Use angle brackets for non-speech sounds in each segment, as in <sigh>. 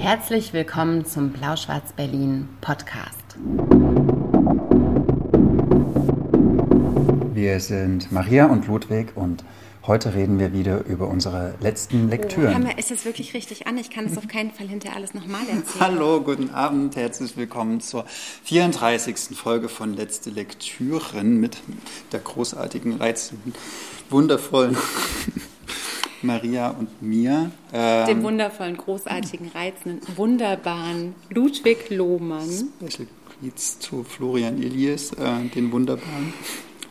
Herzlich willkommen zum Blau-Schwarz-Berlin Podcast. Wir sind Maria und Ludwig und heute reden wir wieder über unsere letzten Lektüren. Oh, ist das wirklich richtig an? Ich kann es auf keinen Fall hinterher alles nochmal erzählen. <laughs> Hallo, guten Abend, herzlich willkommen zur 34. Folge von Letzte Lektüren mit der großartigen, reizenden, wundervollen Maria und mir. Ähm, Dem wundervollen, großartigen, reizenden, wunderbaren Ludwig Lohmann. Special Greets zu Florian Elias, äh, den wunderbaren.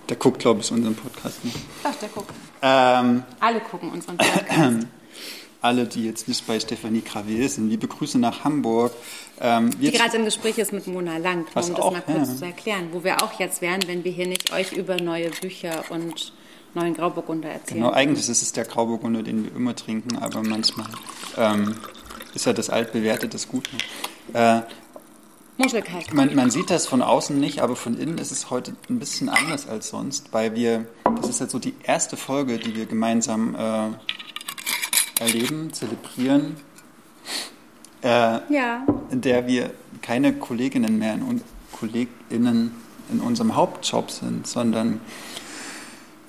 Der guckt, glaube ich, unseren Podcast nicht. Doch, der guckt. Ähm, Alle gucken unseren Podcast. <clears throat> Alle, die jetzt nicht bei Stefanie Gravier sind, liebe Grüße nach Hamburg. Ähm, die gerade im Gespräch ist mit Mona Lang, um das auch, mal kurz ja. zu erklären, wo wir auch jetzt wären, wenn wir hier nicht euch über neue Bücher und neuen Grauburgunder erzählen. Genau, eigentlich ist es der Grauburgunder, den wir immer trinken, aber manchmal ähm, ist ja das altbewährte das Gute. Äh, Muschelkalk. Man, man, sieht das von außen nicht, aber von innen ist es heute ein bisschen anders als sonst, weil wir, das ist jetzt so die erste Folge, die wir gemeinsam äh, erleben, zelebrieren, äh, ja. in der wir keine Kolleginnen mehr und KollegInnen in unserem Hauptjob sind, sondern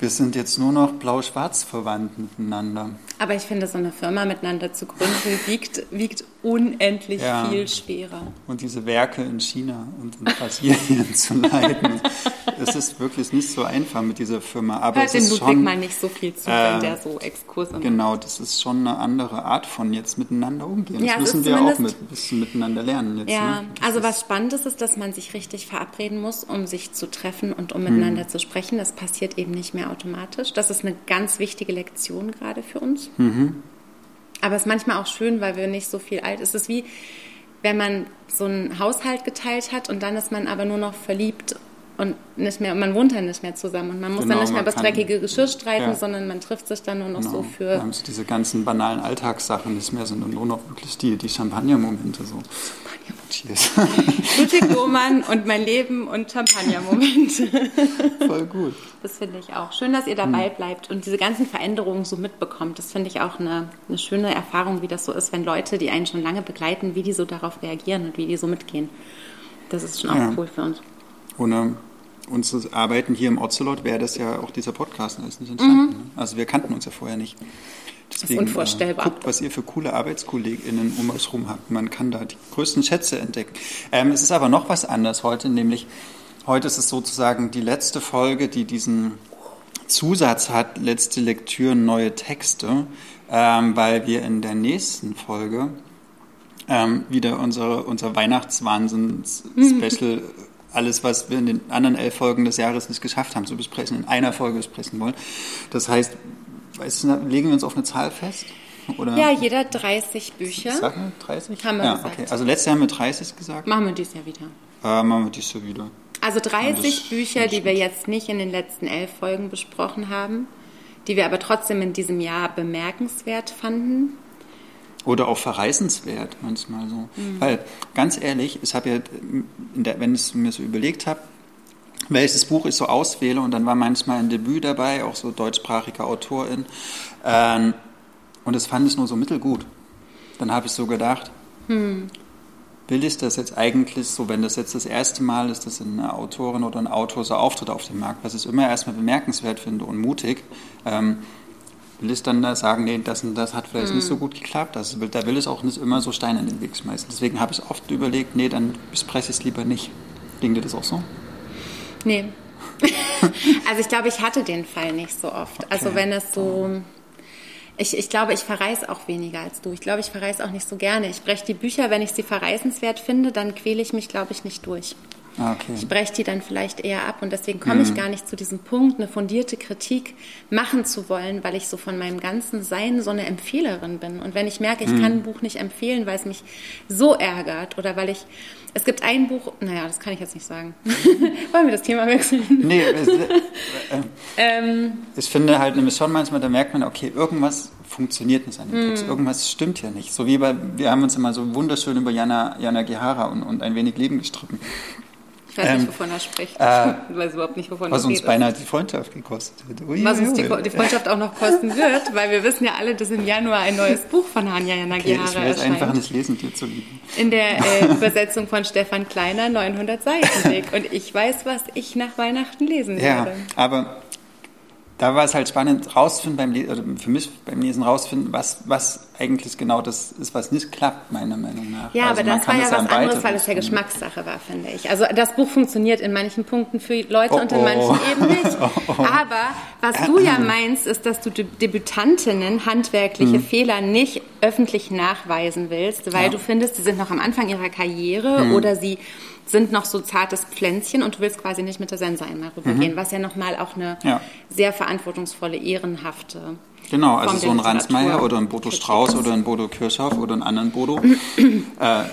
wir sind jetzt nur noch blau-schwarz verwandt miteinander. Aber ich finde, so eine Firma miteinander zu gründen, <laughs> wiegt, wiegt unendlich ja. viel schwerer. Und diese Werke in China und in Brasilien <laughs> zu leiten, es ist wirklich nicht so einfach mit dieser Firma. Aber Hört es ist Ludwig schon, mal nicht so viel zu, äh, wenn der so Exkurse macht. Genau, das ist schon eine andere Art von jetzt miteinander umgehen. Ja, das müssen wir auch mit, ein bisschen miteinander lernen jetzt. Ja, ne? also was spannend ist, ist, dass man sich richtig verabreden muss, um sich zu treffen und um miteinander hm. zu sprechen. Das passiert eben nicht mehr automatisch. Das ist eine ganz wichtige Lektion gerade für uns. Mhm. Aber es ist manchmal auch schön, weil wir nicht so viel alt. Es ist wie, wenn man so einen Haushalt geteilt hat und dann ist man aber nur noch verliebt und nicht mehr, man wohnt dann nicht mehr zusammen und man muss genau, dann nicht mehr über das dreckige Geschirr streiten, ja. sondern man trifft sich dann nur noch genau. so für. Wir haben so diese ganzen banalen Alltagssachen nicht mehr, sondern nur noch wirklich die, die Champagner-Momente so. Cheers. <laughs> <laughs> Ludwig Lohmann und mein Leben und Champagner-Momente. <laughs> Voll gut. Das finde ich auch. Schön, dass ihr dabei hm. bleibt und diese ganzen Veränderungen so mitbekommt. Das finde ich auch eine, eine schöne Erfahrung, wie das so ist, wenn Leute, die einen schon lange begleiten, wie die so darauf reagieren und wie die so mitgehen. Das ist schon auch ja. cool für uns. Ohne unser Arbeiten hier im Ocelot wäre das ja auch dieser Podcast ist nicht entstanden. Mhm. Also wir kannten uns ja vorher nicht. Deswegen, das ist unvorstellbar. Äh, guckt, was ihr für coole ArbeitskollegInnen um euch herum habt. Man kann da die größten Schätze entdecken. Ähm, es ist aber noch was anderes heute, nämlich heute ist es sozusagen die letzte Folge, die diesen Zusatz hat, letzte Lektüre, neue Texte, ähm, weil wir in der nächsten Folge ähm, wieder unsere, unser Weihnachtswahnsinn-Special mhm alles, was wir in den anderen elf Folgen des Jahres nicht geschafft haben zu besprechen, in einer Folge besprechen wollen. Das heißt, weißt du, legen wir uns auf eine Zahl fest? Oder? Ja, jeder 30 Bücher. Sagen wir 30? Haben wir ja, gesagt. Okay. Also letztes Jahr haben wir 30 gesagt. Machen wir dieses Jahr wieder. Äh, machen wir dieses Jahr wieder. Also 30 Bücher, die wir jetzt nicht in den letzten elf Folgen besprochen haben, die wir aber trotzdem in diesem Jahr bemerkenswert fanden. Oder auch verreißenswert manchmal so. Mhm. Weil, ganz ehrlich, ich habe ja, wenn ich es mir so überlegt habe, welches Buch ich so auswähle, und dann war manchmal ein Debüt dabei, auch so deutschsprachige Autorin, ähm, und das fand ich nur so mittelgut. Dann habe ich so gedacht, hm. will ich das jetzt eigentlich so, wenn das jetzt das erste Mal ist, dass eine Autorin oder ein Autor so auftritt auf dem Markt, was ich immer erstmal bemerkenswert finde und mutig, ähm, will ich dann da sagen, nee, das und das hat vielleicht mhm. nicht so hm. gut geklappt. Also, da will ich auch nicht immer so Steine in den Weg schmeißen. Deswegen habe ich oft überlegt, nee, dann bespreche ich es lieber nicht. Ging dir das auch so? Nee. <laughs> also ich glaube, ich hatte den Fall nicht so oft. Okay. Also wenn es so... Ich, ich glaube, ich verreise auch weniger als du. Ich glaube, ich verreise auch nicht so gerne. Ich breche die Bücher, wenn ich sie verreißenswert finde, dann quäle ich mich, glaube ich, nicht durch. Ah, okay. Ich breche die dann vielleicht eher ab und deswegen komme mhm. ich gar nicht zu diesem Punkt, eine fundierte Kritik machen zu wollen, weil ich so von meinem ganzen Sein so eine Empfehlerin bin. Und wenn ich merke, ich mhm. kann ein Buch nicht empfehlen, weil es mich so ärgert oder weil ich es gibt ein Buch, naja, das kann ich jetzt nicht sagen. <laughs> Wollen wir das Thema wechseln? Nee, äh, äh, ähm, ich finde halt nämlich schon manchmal, da merkt man, okay, irgendwas funktioniert nicht an dem Text, hm. irgendwas stimmt ja nicht. So wie bei, wir haben uns immer so wunderschön über Jana, Jana Gehara und, und ein wenig Leben gestritten. Ich weiß nicht, wovon er spricht. Äh, ich weiß überhaupt nicht, wovon Was uns beinahe die Freundschaft gekostet hat. Ui, was uns die, die, Freundschaft auch noch kosten wird, weil wir wissen ja alle, dass im Januar ein neues Buch von Hanya Yanagihara okay, ich erscheint. einfach nicht lesen, dir zu lieben. In der äh, <laughs> Übersetzung von Stefan Kleiner, 900 Seiten dick. Und ich weiß, was ich nach Weihnachten lesen ja, werde. aber da war es halt spannend rauszufinden beim Lesen, oder für mich beim Lesen rauszufinden, was, was eigentlich genau das ist, was nicht klappt, meiner Meinung nach. Ja, also aber das war ja was anderes, weil es ja Geschmackssache war, finde ich. Also das Buch funktioniert in manchen Punkten für Leute oh, und in manchen oh. <laughs> eben nicht. Oh, aber was du ja meinst, ist, dass du Debütantinnen handwerkliche mhm. Fehler nicht öffentlich nachweisen willst, weil ja. du findest, sie sind noch am Anfang ihrer Karriere mhm. oder sie sind noch so zartes Pflänzchen und du willst quasi nicht mit der Sense einmal rübergehen, mhm. was ja nochmal auch eine ja. sehr verantwortungsvolle, ehrenhafte Genau, also so ein Ransmeier oder ein Bodo Strauß oder ein Bodo Kirchhoff oder einen anderen Bodo. <clears throat> äh,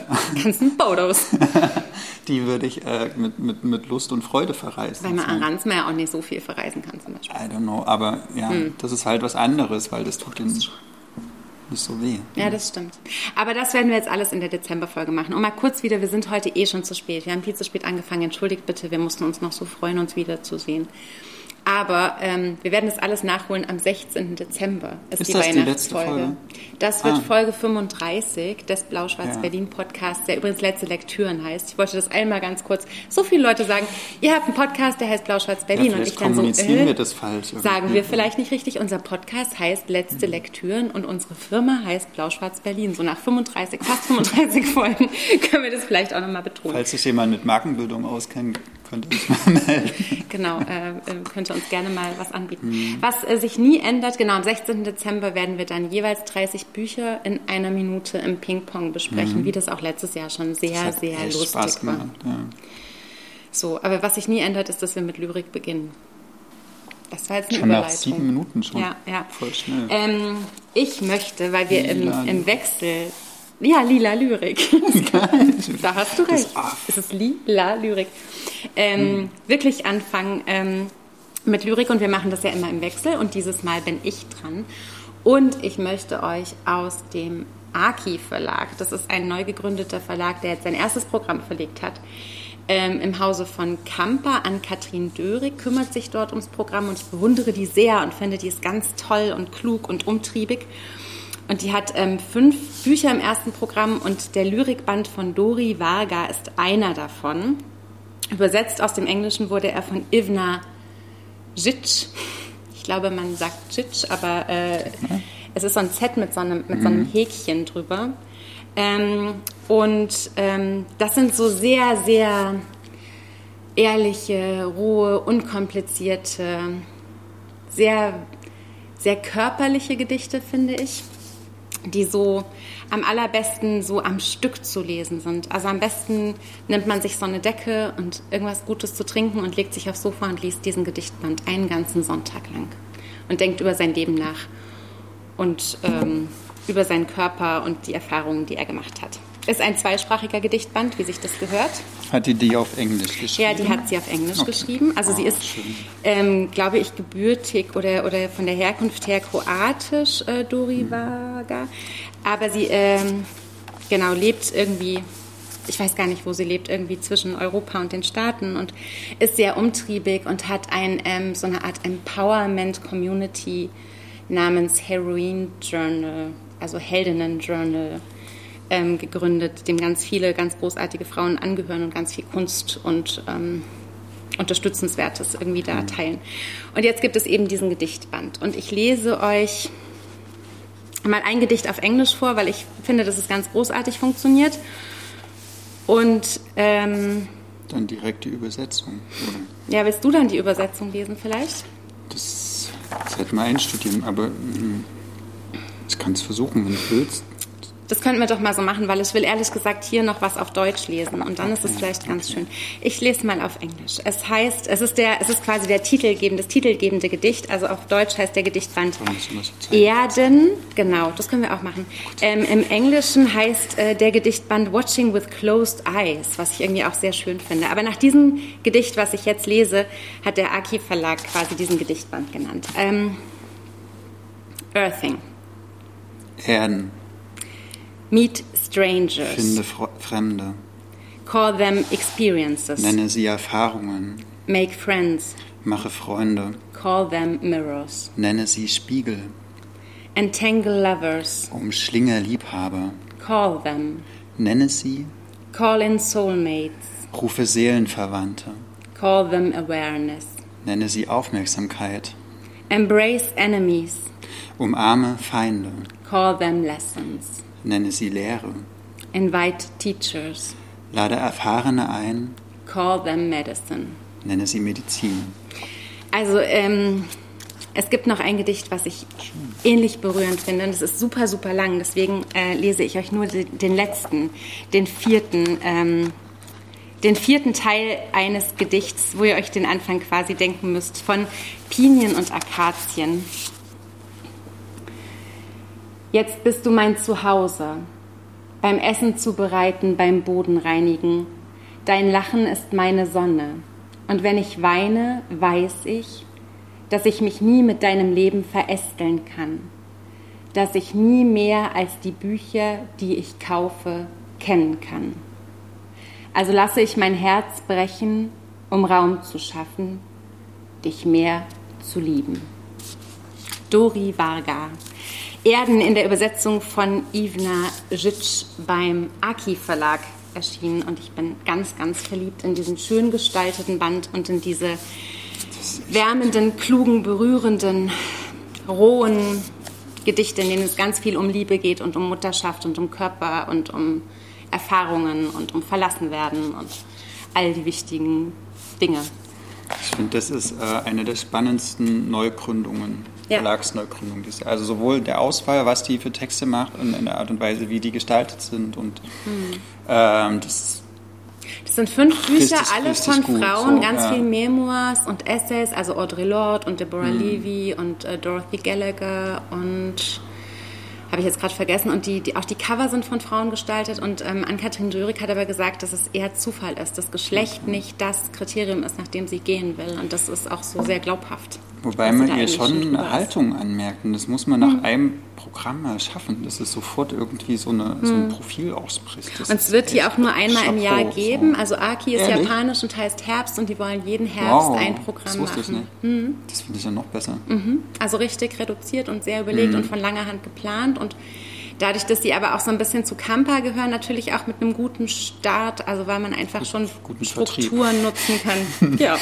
Ganzen Bodos. <laughs> die würde ich äh, mit, mit, mit Lust und Freude verreisen. Weil man an Ransmeier auch nicht so viel verreisen kann zum Beispiel. I don't know, aber ja, hm. das ist halt was anderes, weil das tut den nicht so weh. Ja, das stimmt. Aber das werden wir jetzt alles in der Dezemberfolge machen. Und mal kurz wieder, wir sind heute eh schon zu spät. Wir haben viel zu spät angefangen. Entschuldigt bitte, wir mussten uns noch so freuen, uns wiederzusehen. Aber ähm, wir werden das alles nachholen am 16. Dezember. Ist, ist die das Weihnachtsfolge. Die Folge? Das wird ah. Folge 35 des Blau-Schwarz-Berlin-Podcasts, der übrigens letzte Lektüren heißt. Ich wollte das einmal ganz kurz. So viele Leute sagen, ihr habt einen Podcast, der heißt Blau-Schwarz-Berlin. Ja, und ich dann so, äh, wir das falsch. Sagen wir vielleicht nicht richtig. Unser Podcast heißt Letzte mhm. Lektüren und unsere Firma heißt Blau-Schwarz-Berlin. So nach 35, fast 35 <laughs> Folgen können wir das vielleicht auch nochmal betonen. Falls sich jemand mit Markenbildung auskennt, könnte uns mal <laughs> melden. Genau, äh, äh, könnte uns gerne mal was anbieten. Mhm. Was äh, sich nie ändert, genau, am 16. Dezember werden wir dann jeweils 30 Bücher in einer Minute im Ping-Pong besprechen, mhm. wie das auch letztes Jahr schon sehr, sehr lustig Spaß war. Gemacht, ja. So, aber was sich nie ändert, ist, dass wir mit Lyrik beginnen. Das war jetzt eine schon Überleitung. Nach sieben Minuten schon. Ja, ja. Voll schnell. Ähm, ich möchte, weil wir im, im Wechsel ja, lila Lyrik. <laughs> da hast du recht. Es ist lila Lyrik. Ähm, hm. Wirklich anfangen ähm, mit Lyrik und wir machen das ja immer im Wechsel und dieses Mal bin ich dran. Und ich möchte euch aus dem Aki Verlag, das ist ein neu gegründeter Verlag, der jetzt sein erstes Programm verlegt hat, ähm, im Hause von Kamper an Katrin Dörig, kümmert sich dort ums Programm und ich bewundere die sehr und finde, die ist ganz toll und klug und umtriebig. Und die hat ähm, fünf Bücher im ersten Programm und der Lyrikband von Dori Varga ist einer davon. Übersetzt aus dem Englischen wurde er von Ivna Jic. Ich glaube, man sagt Jic, aber äh, es ist so ein Z mit so einem, mit so einem mhm. Häkchen drüber. Ähm, und ähm, das sind so sehr, sehr ehrliche, rohe, unkomplizierte, sehr, sehr körperliche Gedichte, finde ich die so am allerbesten so am Stück zu lesen sind. Also am besten nimmt man sich so eine Decke und irgendwas Gutes zu trinken und legt sich aufs Sofa und liest diesen Gedichtband einen ganzen Sonntag lang und denkt über sein Leben nach und ähm, über seinen Körper und die Erfahrungen, die er gemacht hat. Ist ein zweisprachiger Gedichtband, wie sich das gehört. Hat die die auf Englisch geschrieben? Ja, die hat sie auf Englisch okay. geschrieben. Also oh, sie ist, ähm, glaube ich, gebürtig oder, oder von der Herkunft her kroatisch, äh, Dori hm. Vaga. Aber sie, ähm, genau, lebt irgendwie, ich weiß gar nicht, wo sie lebt, irgendwie zwischen Europa und den Staaten und ist sehr umtriebig und hat ein, ähm, so eine Art Empowerment-Community namens Heroine Journal, also Heldinnen Journal ähm, gegründet, dem ganz viele ganz großartige Frauen angehören und ganz viel Kunst und ähm, Unterstützenswertes irgendwie da mhm. teilen. Und jetzt gibt es eben diesen Gedichtband. Und ich lese euch mal ein Gedicht auf Englisch vor, weil ich finde, dass es ganz großartig funktioniert. Und ähm, dann direkt die Übersetzung. Oder? Ja, willst du dann die Übersetzung lesen vielleicht? Das, das hätte man einstudieren, aber hm, ich kann es versuchen, wenn du willst. Das könnten wir doch mal so machen, weil ich will ehrlich gesagt hier noch was auf Deutsch lesen und dann ist es vielleicht ganz schön. Ich lese mal auf Englisch. Es heißt, es ist der, es ist quasi der titelgebende, das titelgebende Gedicht. Also auf Deutsch heißt der Gedichtband Erden. Genau, das können wir auch machen. Ähm, Im Englischen heißt äh, der Gedichtband Watching with Closed Eyes, was ich irgendwie auch sehr schön finde. Aber nach diesem Gedicht, was ich jetzt lese, hat der Aki Verlag quasi diesen Gedichtband genannt. Ähm, Earthing. Erden. Meet strangers. Finde Fremde. Call them experiences. Nenne sie Erfahrungen. Make friends. Mache Freunde. Call them mirrors. Nenne sie Spiegel. Entangle lovers. Umschlinge Liebhaber. Call them. Nenne sie. Call in soulmates. Rufe Seelenverwandte. Call them awareness. Nenne sie Aufmerksamkeit. Embrace enemies. Umarme Feinde. Call them lessons. Nenne sie Lehre. Invite teachers. Lade Erfahrene ein. Call them medicine. Nenne sie Medizin. Also ähm, es gibt noch ein Gedicht, was ich ähnlich berührend finde. Und es ist super, super lang. Deswegen äh, lese ich euch nur den letzten, den vierten, ähm, den vierten Teil eines Gedichts, wo ihr euch den Anfang quasi denken müsst, von Pinien und Akazien. Jetzt bist du mein Zuhause, beim Essen zubereiten, beim Boden reinigen. Dein Lachen ist meine Sonne. Und wenn ich weine, weiß ich, dass ich mich nie mit deinem Leben verästeln kann, dass ich nie mehr als die Bücher, die ich kaufe, kennen kann. Also lasse ich mein Herz brechen, um Raum zu schaffen, dich mehr zu lieben. Dori Varga. Erden in der Übersetzung von Ivna Žič beim Aki Verlag erschienen und ich bin ganz, ganz verliebt in diesen schön gestalteten Band und in diese wärmenden, klugen, berührenden, rohen Gedichte, in denen es ganz viel um Liebe geht und um Mutterschaft und um Körper und um Erfahrungen und um Verlassenwerden und all die wichtigen Dinge. Ich finde, das ist äh, eine der spannendsten Neugründungen, ja. Verlagsneugründungen. Also sowohl der Auswahl, was die für Texte macht und in der Art und Weise, wie die gestaltet sind. Und hm. ähm, das das sind fünf Bücher, richtig, alle richtig von gut, Frauen, so, ganz ja. viel Memoirs und Essays, also Audre Lorde und Deborah hm. Levy und äh, Dorothy Gallagher und habe ich jetzt gerade vergessen. Und die, die, auch die Cover sind von Frauen gestaltet. Und ähm, Ann-Kathrin Dörig hat aber gesagt, dass es eher Zufall ist, dass Geschlecht nicht das Kriterium ist, nach dem sie gehen will. Und das ist auch so sehr glaubhaft. Wobei man ihr schon eine Haltung anmerkt. Und das muss man nach hm. einem Programm mal schaffen, dass es sofort irgendwie so, eine, so ein hm. Profil ausbricht. Und es wird die auch nur einmal im Jahr geben. So. Also Aki ist Ehrlich? japanisch und heißt Herbst und die wollen jeden Herbst wow, ein Programm das wusste machen. Ich nicht. Hm. Das finde ich ja noch besser. Mhm. Also richtig reduziert und sehr überlegt mhm. und von langer Hand geplant und Dadurch, dass die aber auch so ein bisschen zu Kampa gehören, natürlich auch mit einem guten Start, also weil man einfach schon Strukturen nutzen kann. <laughs> ja.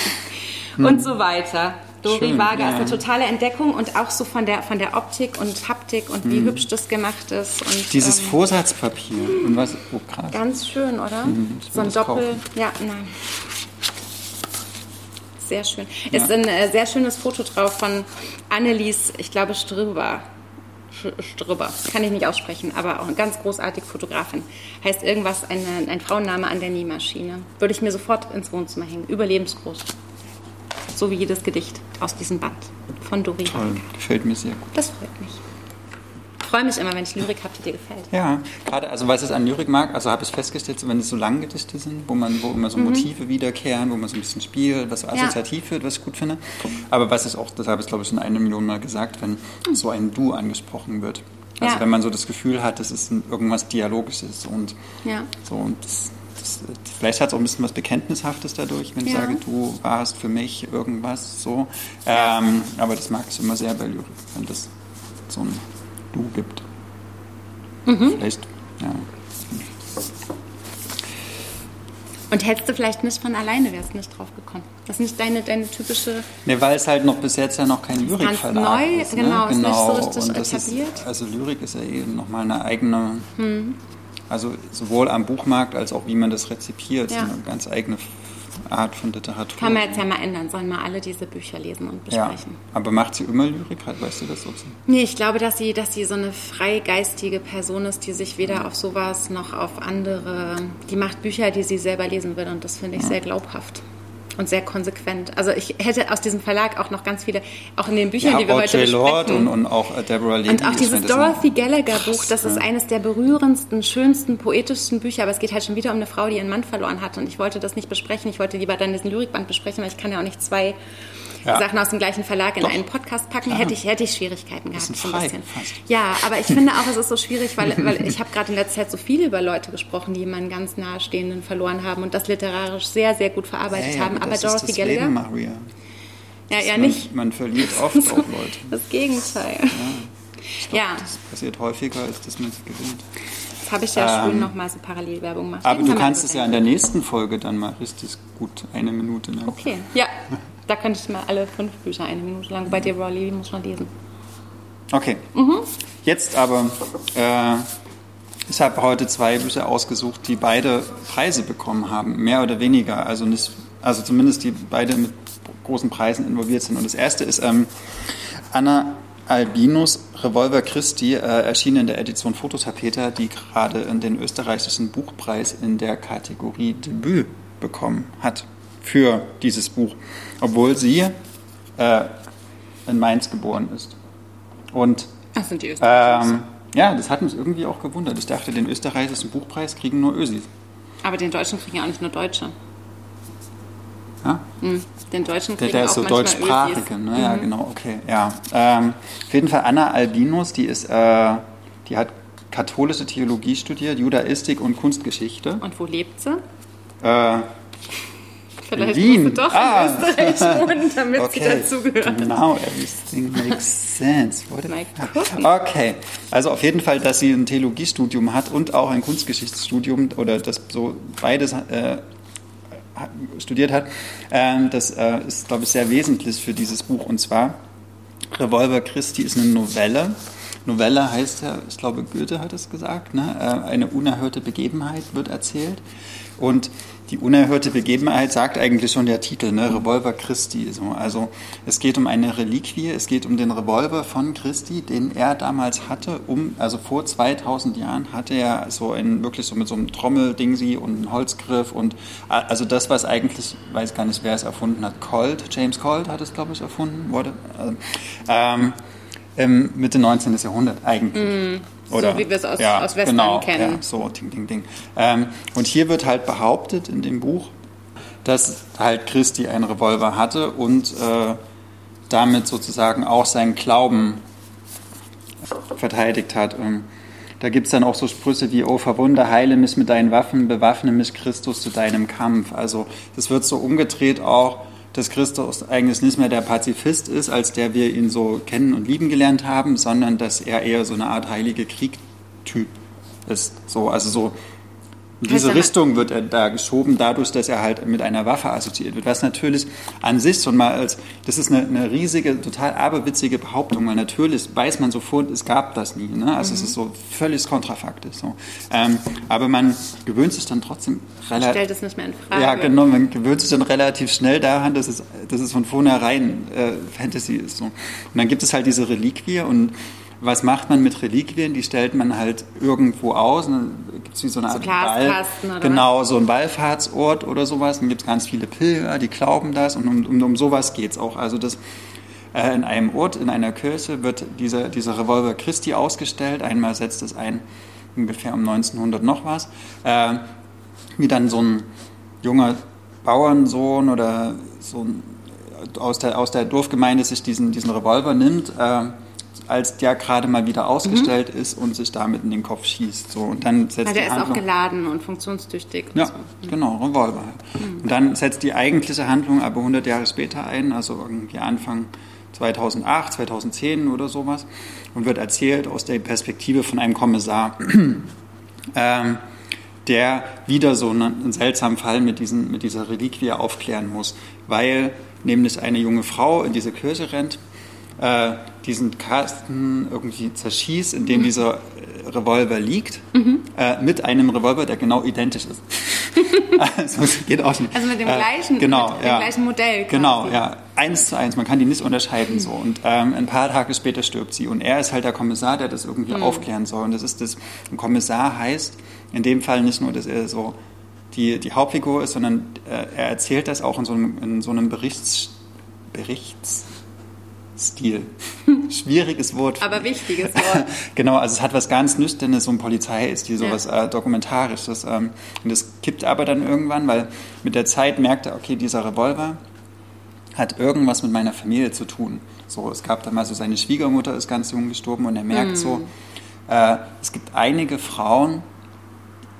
Und hm. so weiter. Dori Schön, Varga ja. eine totale Entdeckung und auch so von der, von der Optik und Haptik und wie mhm. hübsch das gemacht ist. Und, Dieses ähm, Vorsatzpapier. Und was, oh, krass. Ganz schön, oder? Mhm, so ein Doppel. Kaufen. Ja, nein. Sehr schön. Ja. Ist ein äh, sehr schönes Foto drauf von Annelies, ich glaube, Strüber. Strüber, kann ich nicht aussprechen, aber auch eine ganz großartige Fotografin. Heißt irgendwas, eine, ein Frauenname an der Nähmaschine. Würde ich mir sofort ins Wohnzimmer hängen. Überlebensgroß so wie jedes Gedicht aus diesem Band von Dori. Toll, gefällt mir sehr gut. Das freut mich. Ich freue mich immer, wenn ich Lyrik habe, die dir gefällt. Ja, gerade, also was ich an Lyrik mag, also habe ich festgestellt, wenn es so lange Gedichte sind, wo man, wo immer so mhm. Motive wiederkehren, wo man so ein bisschen spielt, was so assoziativ ja. wird, was ich gut finde. Aber was ist auch, das habe ich glaube ich schon eine Million Mal gesagt, wenn mhm. so ein Du angesprochen wird. Also ja. wenn man so das Gefühl hat, das ist irgendwas Dialogisches und ja. so und das, vielleicht hat es auch ein bisschen was Bekenntnishaftes dadurch, wenn ich sage, du warst für mich irgendwas so. Ähm, aber das mag ich immer sehr bei Lyrik, wenn das so ein Du gibt. Mhm. Vielleicht, ja. Und hättest du vielleicht nicht von alleine, wärst nicht drauf gekommen. Das ist nicht deine, deine typische. Ne, weil es halt noch bis jetzt ja noch kein Lyrikverlag neu, ist. Ne? Genau, genau, ist nicht so richtig etabliert. Ist, also Lyrik ist ja eben nochmal eine eigene. Hm also sowohl am Buchmarkt als auch wie man das rezipiert, ja. eine ganz eigene Art von Literatur. Kann man jetzt ja mal ändern, sollen mal alle diese Bücher lesen und besprechen. Ja, aber macht sie immer Lyrik, halt, weißt du das so? Nee, ich glaube, dass sie, dass sie so eine freigeistige Person ist, die sich weder auf sowas noch auf andere, die macht Bücher, die sie selber lesen will und das finde ich ja. sehr glaubhaft und sehr konsequent. Also ich hätte aus diesem Verlag auch noch ganz viele, auch in den Büchern, ja, die wir heute besprechen. Lord und, und auch äh, Deborah Levy. Und auch dieses Dorothy Gallagher Buch, das ist eines der berührendsten, schönsten, poetischsten Bücher, aber es geht halt schon wieder um eine Frau, die ihren Mann verloren hat und ich wollte das nicht besprechen. Ich wollte lieber dann diesen Lyrikband besprechen, weil ich kann ja auch nicht zwei Ja. Sachen aus dem gleichen Verlag in Doch. einen Podcast packen, Klar. hätte ich, hätte ich Schwierigkeiten gehabt. Bisschen so ein bisschen. fast. Ja, aber ich finde auch, es ist so schwierig, weil, <laughs> weil ich habe gerade in letzter Zeit so viel über Leute gesprochen, die jemanden ganz nahestehenden verloren haben und das literarisch sehr, sehr gut verarbeitet Hey, haben. Aber Dorothy Gallagher, Maria. ja, ja nicht. Man verliert <laughs> oft auch Leute. Das Gegenteil. Glaub, Ja. Das passiert häufiger, als dass man es gewinnt. Das habe ich ja schön nochmal so Parallelwerbung gemacht. Aber du kannst es ja in der nächsten Folge dann mal richtig gut eine Minute lang. Okay, ja. <laughs> Da könnte ich mal alle fünf Bücher eine Minute lang. Bei dir, Rowley, muss man lesen. Okay. Mhm. Jetzt aber, äh, ich habe heute zwei Bücher ausgesucht, die beide Preise bekommen haben, mehr oder weniger. Also nicht, also zumindest die beide mit großen Preisen involviert sind. Und das erste ist ähm, Anna Albinus Revolver Christi, äh, erschienen in der Edition Fototapeter, die gerade den österreichischen Buchpreis in der Kategorie Debüt bekommen hat für dieses Buch, obwohl sie äh, in Mainz geboren ist. Und Das sind die Österreicher. ähm, ja, das hat mich irgendwie auch gewundert. Ich dachte, den österreichischen Buchpreis kriegen nur Ösis. Aber den Deutschen kriegen ja auch nicht nur Deutsche. Ja? Hm. Den Deutschen Der, kriegen der auch ist so deutschsprachige, ne? Ja, genau, okay. Ja. Ähm, auf jeden Fall Anna Albinus, die ist, äh, die hat katholische Theologie studiert, Judaistik und Kunstgeschichte. Und wo lebt sie? Äh, Vielleicht Wien. muss <laughs> sie doch Ah. in Österreich wohnen, damit okay. sie dazugehört. Now everything makes sense. Okay, also auf jeden Fall, dass sie ein Theologiestudium hat und auch ein Kunstgeschichtsstudium oder das so beides äh, studiert hat, ähm, das äh, ist, glaube ich, sehr wesentlich für dieses Buch. Und zwar Revolver Christi ist eine Novelle. Novelle heißt ja, ich glaube, Goethe hat es gesagt, ne? äh, eine unerhörte Begebenheit wird erzählt. Und die unerhörte Begebenheit sagt eigentlich schon der Titel, ne? Revolver Christi. So. Also es geht um eine Reliquie, es geht um den Revolver von Christi, den er damals hatte, um, also vor 2000 Jahren hatte er so ein, wirklich so mit so einem Trommeldingsi und einem Holzgriff und also das, was eigentlich, weiß gar nicht, wer es erfunden hat, Colt, James Colt hat es, glaube ich, erfunden, wurde. Äh, ähm, im Mitte 19. Jahrhundert eigentlich. Oder, Mm. wie wir es aus- aus Western genau, kennen. Ja, so, ding, ding, ding. Ähm, und hier wird halt behauptet in dem Buch, dass halt Christi einen Revolver hatte und äh, damit sozusagen auch seinen Glauben verteidigt hat. Ähm, da gibt es dann auch so Sprüche wie, oh Verwunder, heile mich mit deinen Waffen, bewaffne mich Christus zu deinem Kampf. Also das wird so umgedreht auch, dass Christus eigentlich nicht mehr der Pazifist ist, als der wir ihn so kennen und lieben gelernt haben, sondern dass er eher so eine Art heilige Kriegtyp ist. So, also so in diese Richtung wird er da geschoben, dadurch, dass er halt mit einer Waffe assoziiert wird. Was natürlich an sich schon mal als, das ist eine, eine riesige, total aberwitzige Behauptung, weil natürlich weiß man sofort, es gab das nie. Ne? Also es ist so völlig kontrafaktisch. So. Ähm, aber man gewöhnt sich dann trotzdem relativ. Stellt es nicht mehr in Frage. Ja, genau, man gewöhnt sich dann relativ schnell daran, dass es, dass es von vornherein äh, Fantasy ist. So. Und dann gibt es halt diese Reliquie und was macht man mit Reliquien? Die stellt man halt irgendwo aus. Dann gibt es wie so eine Art Glaskasten Ball, oder Genau, so ein Wallfahrtsort oder sowas. Dann gibt es ganz viele Pilger, die glauben das und um, um, um sowas geht es auch. Also das äh, in einem Ort, in einer Kirche wird dieser, dieser Revolver Christi ausgestellt. Einmal setzt es ein, ungefähr um 1900 noch was. Äh, wie dann so ein junger Bauernsohn oder so ein, aus, der, aus der Dorfgemeinde sich diesen, diesen Revolver nimmt, äh, als der gerade mal wieder ausgestellt ist und sich damit in den Kopf schießt. So, und dann setzt Weil die der ist auch Handlung, geladen und funktionstüchtig. und ja, so. genau, Revolver. halt. Und dann setzt die eigentliche Handlung aber 100 Jahre später ein, also irgendwie Anfang 2008, 2010 oder sowas, und wird erzählt aus der Perspektive von einem Kommissar, <clears throat> ähm, der wieder so einen, einen seltsamen Fall mit, diesen, mit dieser Reliquie aufklären muss, weil nämlich eine junge Frau in diese Kirche rennt, äh, diesen Kasten irgendwie zerschießt, in dem dieser äh, Revolver liegt, äh, mit einem Revolver, der genau identisch ist. <laughs> also geht auch nicht. Also mit dem Äh, gleichen- genau, mit dem ja. gleichen Modell quasi. Genau, ja. Eins zu eins, man kann die nicht unterscheiden so. Und ähm, ein paar Tage später stirbt sie. Und er ist halt der Kommissar, der das irgendwie aufklären soll. Und das ist das, ein Kommissar heißt in dem Fall nicht nur, dass er so die, die Hauptfigur ist, sondern äh, er erzählt das auch in so einem, in so einem Berichts, Berichtsstil. <laughs> Schwieriges Wort. Aber wichtiges <laughs> Wort. genau, also es hat was ganz Nüchternes, so ein Polizei ist die sowas Ja. äh, Dokumentarisches. Ähm, und das kippt aber dann irgendwann, weil mit der Zeit merkt er, okay, dieser Revolver, hat irgendwas mit meiner Familie zu tun. So, es gab da mal so, seine Schwiegermutter ist ganz jung gestorben und er merkt mm. so, äh, es gibt einige Frauen,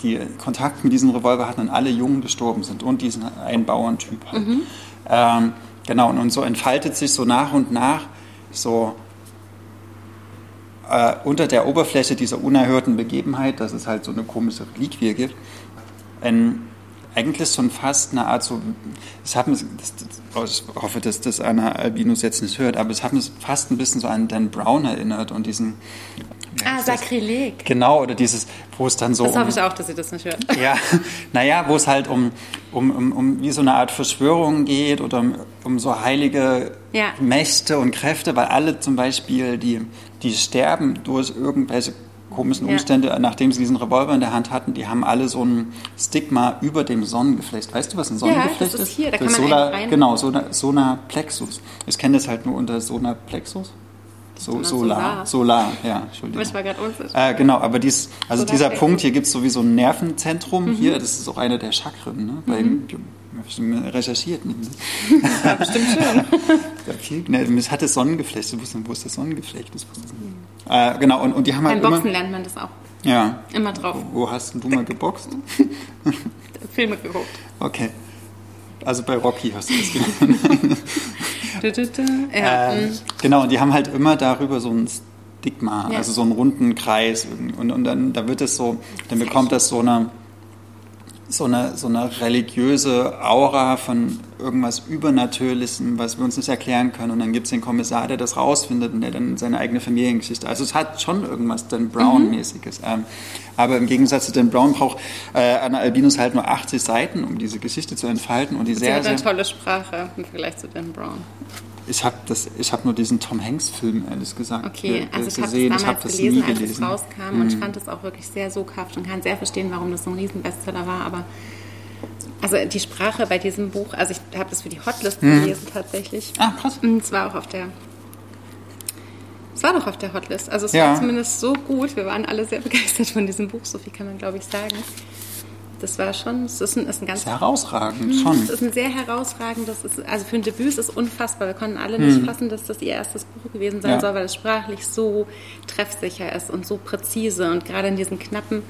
die Kontakt mit diesem Revolver hatten und alle Jungen gestorben sind und diesen einen Bauerntyp halt. Mhm. Ähm, genau, und, so entfaltet sich so nach und nach so äh, unter der Oberfläche dieser unerhörten Begebenheit, dass es halt so eine komische Reliquie gibt, ein, eigentlich so ein fast eine Art so, das hat mich, das, das, ich hoffe, dass das Anna Albinus jetzt nicht hört, aber es hat mich fast ein bisschen so an Dan Brown erinnert und diesen Ah, Sakrileg. Genau, oder dieses, wo es dann so. Das um, hoffe ich auch, dass ihr das nicht hört. <laughs> Ja, naja, wo es halt um, um, um, um wie so eine Art Verschwörung geht oder um, um so heilige ja. Mächte und Kräfte, weil alle zum Beispiel, die, die sterben durch irgendwelche komischen Umstände, ja. nachdem sie diesen Revolver in der Hand hatten, die haben alle so ein Stigma über dem Sonnengeflecht. Weißt du, was ein Sonnengeflecht ja, das ist? Hier, da das kann man Solar, rein. Genau, Solarplexus. Ich kenne das halt nur unter Solarplexus. So, Solar. Solar, ja, Entschuldigung. Ich war gerade unsicher. Äh, genau, aber dies, also Solar dieser Punkt, hier gibt es sowieso ein Nervenzentrum. Mhm. Hier, das ist auch einer der Chakren, ne? Bei, mhm. Recherchiert. Ne? <laughs> Ja, bestimmt schön. <laughs> ne, es hat das Sonnengeflecht. Du wusstest, wo ist das Sonnengeflecht? Das mhm. äh, genau, und, und die haben Beim halt Boxen immer, lernt man das auch. Ja. Immer drauf. Wo, wo hast du mal geboxt? <laughs> Filme geguckt. Okay. Also bei Rocky hast du das gelernt. ja. äh, genau, und die haben halt immer darüber so ein Stigma, ja. also so einen runden Kreis. Und, und dann da wird es so, dann bekommt das so eine so eine, so eine religiöse Aura von irgendwas Übernatürlichem, was wir uns nicht erklären können. Und dann gibt es den Kommissar, der das rausfindet und der dann seine eigene Familiengeschichte. Also es hat schon irgendwas Dan Brown-mäßiges. Mhm. Ähm, aber im Gegensatz zu Dan Brown braucht äh, Anna Albinus halt nur 80 Seiten, um diese Geschichte zu entfalten. Und die Sie sehr, hat eine sehr, tolle Sprache im Vergleich zu Dan Brown. Ich habe hab nur diesen Tom Hanks-Film, ehrlich gesagt, okay, also ich gesehen. Hab ich habe das gelesen, als es rauskam mhm. und ich fand es auch wirklich sehr soghaft und kann sehr verstehen, warum das so ein Riesenbestseller war. Aber also die Sprache bei diesem Buch, also ich habe das für die Hotlist mhm. gelesen tatsächlich. Ah, krass. Und es war auch auf der es war doch auf der Hotlist. Also es ja. war zumindest so gut. Wir waren alle sehr begeistert von diesem Buch, so viel kann man, glaube ich, sagen das war schon, es ist ein, ist ein ganz... Sehr herausragend, mhm, schon. Es ist ein sehr herausragendes, ist, also für ein Debüt ist es unfassbar. Wir konnten alle nicht mhm. fassen, dass das ihr erstes Buch gewesen sein ja. soll, weil es sprachlich so treffsicher ist und so präzise und gerade in diesen knappen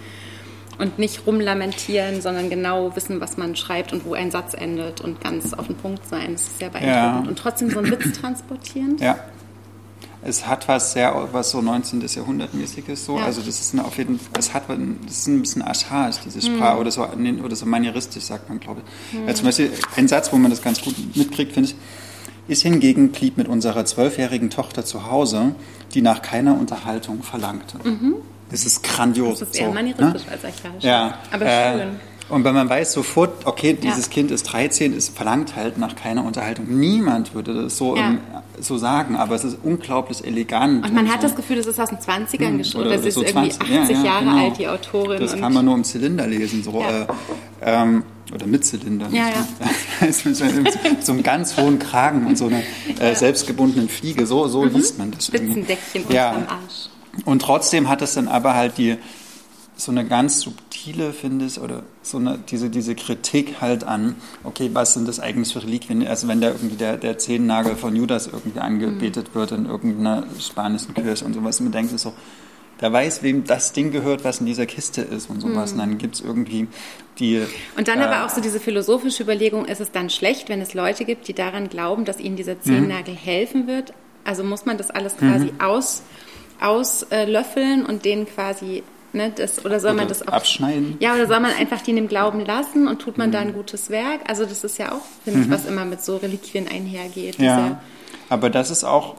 und nicht rumlamentieren, sondern genau wissen, was man schreibt und wo ein Satz endet und ganz auf den Punkt sein. Das ist sehr beeindruckend. Ja. Und trotzdem so einen Witz transportierend. Ja es hat was sehr, was so 19. Jahrhundertmäßiges so. Ja. Also das ist auf jeden Fall, es hat, das ist ein bisschen archaisch, diese Sprache, mhm. oder, so, oder so manieristisch, sagt man, glaube ich. Mhm. Ja, zum Beispiel ein Satz, wo man das ganz gut mitkriegt, finde ich, ist hingegen blieb mit unserer zwölfjährigen Tochter zu Hause, die nach keiner Unterhaltung verlangte. Mhm. Das ist grandios. Das ist eher so, manieristisch ne? als archaisch. Ja. Aber äh, schön. Und wenn man weiß sofort, okay, dieses ja. Kind ist 13, es verlangt halt nach keiner Unterhaltung. Niemand würde das so, ja. so sagen, aber es ist unglaublich elegant. Und man und hat so. das Gefühl, das ist aus den 20ern hm, geschrieben. Das ist so irgendwie 20, 80 ja, Jahre genau. alt, die Autorin. Das kann man nur im Zylinder lesen, so. Äh, ähm, oder mit Zylinder. Ja, ja. <laughs> so einem ganz hohen Kragen und so einer äh, selbstgebundenen Fliege. So, so mhm. liest man das. Spitzendeckchen ja. unterm Arsch. Und trotzdem hat es dann aber halt die so eine ganz subtile, finde ich, oder so eine, diese, diese Kritik halt an, okay, was sind das eigentlich für Reliquien? Also wenn da irgendwie der, der Zehennagel von Judas irgendwie angebetet mhm. wird in irgendeiner spanischen Kirche und sowas, und man denkt so, der weiß, wem das Ding gehört, was in dieser Kiste ist und sowas. Mhm. Und dann gibt es irgendwie die. Und dann äh, aber auch so diese philosophische Überlegung, ist es dann schlecht, wenn es Leute gibt, die daran glauben, dass ihnen dieser Zehennagel mhm. helfen wird? Also muss man das alles quasi mhm. aus, auslöffeln und denen quasi Ne, das, oder soll oder man das auch abschneiden? Ja, oder soll man einfach die in dem Glauben lassen und tut man mhm. da ein gutes Werk? Also das ist ja auch, finde ich, mhm. was immer mit so Reliquien einhergeht. Ja, aber das ist auch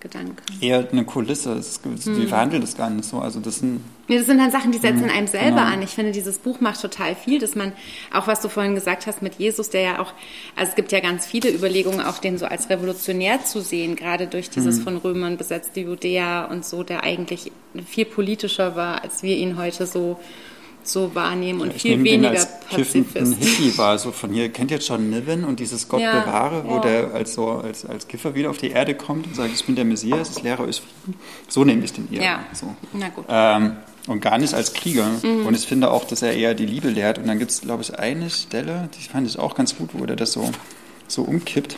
Gedanke. Eher eine Kulisse. Es. Die verhandeln das gar nicht so. Also das sind, nee, das sind dann Sachen, die setzen hm, einem selber genau. an. Ich finde, dieses Buch macht total viel, dass man, auch was du vorhin gesagt hast mit Jesus, der ja auch, also es gibt ja ganz viele Überlegungen, auch den so als revolutionär zu sehen, gerade durch dieses hm. von Römern besetzte Judäa und so, der eigentlich viel politischer war, als wir ihn heute so so wahrnehmen und ja, viel weniger Pazifist. Hippie war so von hier, kennt ihr John Niven und dieses Gott ja, bewahre, wo ja. der als, so, als, als Kiffer wieder auf die Erde kommt und sagt, ich bin der Messias, ich lehre euch Frieden. So nehme ich den eher. Ja, so. na gut. Ähm, und gar nicht als Krieger. Mhm. Und ich finde auch, dass er eher die Liebe lehrt. Und dann gibt es, glaube ich, eine Stelle, die fand ich auch ganz gut, wo er das so, so umkippt.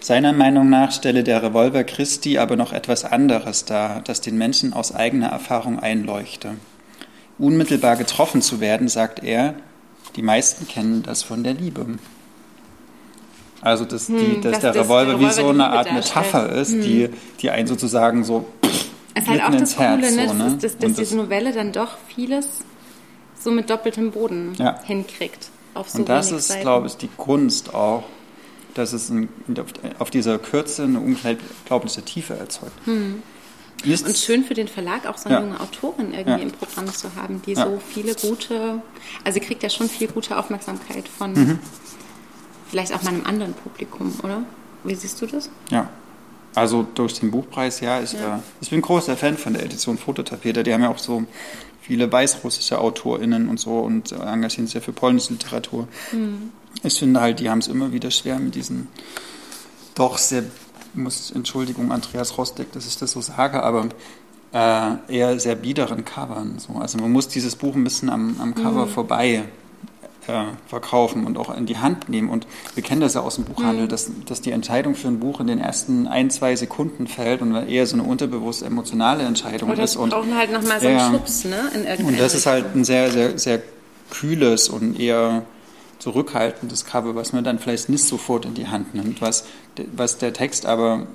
Seiner Meinung nach stelle der Revolver Christi aber noch etwas anderes dar, das den Menschen aus eigener Erfahrung einleuchte. Unmittelbar getroffen zu werden, sagt er, die meisten kennen das von der Liebe. Also, dass, die, Hm, dass dass der das Revolver wie Revolver so die eine Art Metapher ist, die, die einen sozusagen so ist halt auch das ins Herz, Coole, ne? so, dass, ne? dass, dass, dass diese Novelle dann doch vieles so mit doppeltem Boden Ja. hinkriegt. Auf so Und das ist, Seiten. glaube ich, die Kunst auch, dass es ein, auf dieser Kürze eine unglaubliche Tiefe erzeugt. Hm. Und schön für den Verlag auch so eine Ja. junge Autorin irgendwie Ja. im Programm zu haben, die so viele gute, also kriegt ja schon viel gute Aufmerksamkeit von Mhm. vielleicht auch meinem anderen Publikum, oder? Wie siehst du das? Ja. Also durch den Buchpreis, ja. Ich, Ja. Äh, ich bin großer Fan von der Edition Fototapete. Die haben ja auch so viele weißrussische AutorInnen und so und äh, engagieren sich ja für polnische Literatur. Ich finde halt, die haben es immer wieder schwer mit diesen doch sehr, muss, Entschuldigung, Andreas Rostek, dass ich das so sage, aber äh, eher sehr biederen Covern. So. Also man muss dieses Buch ein bisschen am, am Cover vorbei äh, verkaufen und auch in die Hand nehmen. Und wir kennen das ja aus dem Buchhandel, dass, dass die Entscheidung für ein Buch in den ersten ein, zwei Sekunden fällt und eher so eine unterbewusst emotionale Entscheidung Oder ist. Und, brauchen halt nochmal so Ja. einen Schubs, ne? Und das ist halt ein sehr, sehr, sehr kühles und eher zurückhaltendes Cover, was man dann vielleicht nicht sofort in die Hand nimmt, was, was der Text aber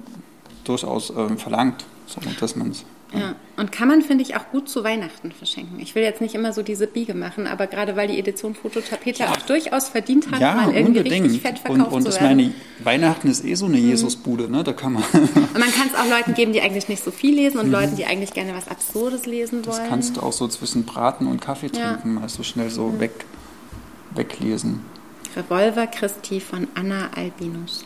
durchaus ähm, verlangt, so, dass man es. Ja, und kann man, finde ich, auch gut zu Weihnachten verschenken. Ich will jetzt nicht immer so diese Biege machen, aber gerade weil die Edition Fototapete auch durchaus verdient hat, Ja, mal irgendwie unbedingt. richtig fett und verkauft und zu ich werden. Mhm. meine, Weihnachten ist eh so eine Jesusbude, ne? Da kann man. <laughs> Und man kann es auch Leuten geben, die eigentlich nicht so viel lesen und Leuten, die eigentlich gerne was Absurdes lesen Mhm. Das wollen. kannst du auch so zwischen Braten und Kaffee Ja. trinken, mal so schnell so weg, weglesen. Revolver Christi von Anna Albinus.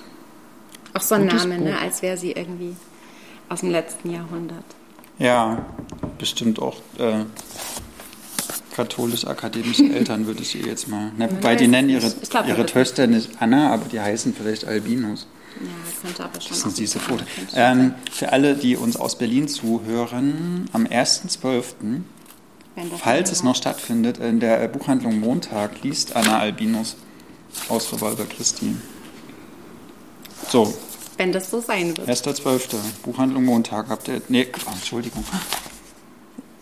Auch so ein Gutes Name, ne? Als wäre sie irgendwie aus dem letzten Jahrhundert. Ja, bestimmt auch äh, katholisch-akademische <laughs> Eltern würde ich ihr jetzt mal. Ne, wobei die nennen ihre, glaub, ihre das Töchter nicht Anna, aber die heißen vielleicht Albinus. Ja, könnte aber schon Das sind diese. Fotos. Ähm, für alle, die uns aus Berlin zuhören, am 1.12., sein, wenn das falls es noch stattfindet, in der Buchhandlung Montag liest Anna Albinus aus Revolver Christi. So, Wenn das so sein wird. 1.12. Buchhandlung Montag. Habt ihr. Nee, Entschuldigung.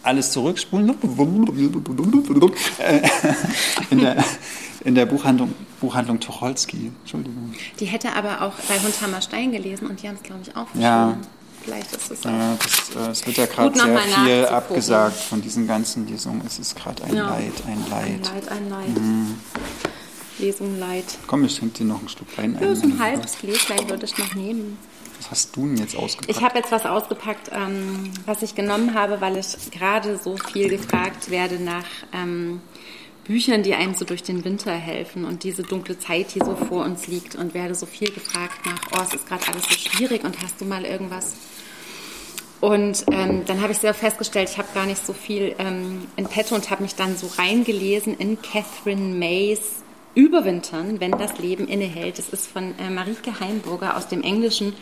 Alles zurückspulen. Äh, In der, in der Buchhandlung, Buchhandlung Tucholsky. Entschuldigung. Die hätte aber auch bei Hundhammer Stein gelesen und die haben es, glaube ich, auch Ja. Vielleicht ist es. Ja, das, äh, es wird ja gerade sehr viel abgesagt von diesen ganzen Lesungen. Es ist gerade ein Ja. Leid, ein Ein Leid. Leid, ein Leid. Lesung Leid. Komm, ich schenke dir noch ein Stück Wein Ja, ein. so ein halbes Gläschen würde ich noch nehmen. Was hast du denn jetzt ausgepackt? Ich habe jetzt was ausgepackt, ähm, was ich genommen habe, weil ich gerade so viel gefragt werde nach ähm, Büchern, die einem so durch den Winter helfen und diese dunkle Zeit, die so vor uns liegt und werde so viel gefragt nach, oh, es ist gerade alles so schwierig und hast du mal irgendwas? Und ähm, dann habe ich sehr festgestellt, ich habe gar nicht so viel ähm, in petto und habe mich dann so reingelesen in Catherine Mays Überwintern, wenn das Leben innehält. Das ist von äh, Marieke Heimburger aus dem Englischen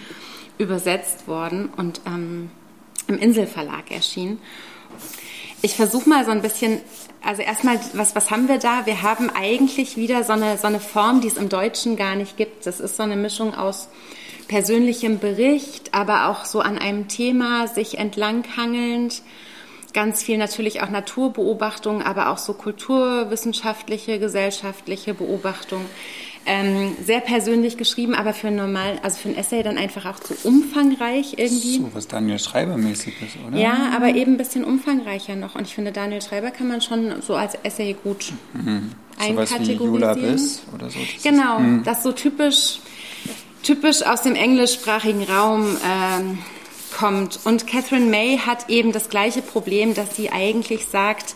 übersetzt worden und ähm, im Inselverlag erschienen. Ich versuche mal so ein bisschen, also erstmal, was, was haben wir da? Wir haben eigentlich wieder so eine, so eine Form, die es im Deutschen gar nicht gibt. Das ist so eine Mischung aus persönlichem Bericht, aber auch so an einem Thema sich entlanghangelnd. Ganz viel natürlich auch Naturbeobachtung, aber auch so kulturwissenschaftliche, gesellschaftliche Beobachtung. Ähm, sehr persönlich geschrieben, aber für ein normal, also für ein Essay dann einfach auch zu umfangreich irgendwie. So, was Daniel Schreiber-mäßig ist, oder? Ja, aber eben ein bisschen umfangreicher noch. Und ich finde, Daniel Schreiber kann man schon so als Essay gut Mhm. Wie Jula einkategorisieren. Biss oder so. Das Genau, Ist, das so typisch, typisch aus dem englischsprachigen Raum ähm, kommt. Und Catherine May hat eben das gleiche Problem, dass sie eigentlich sagt,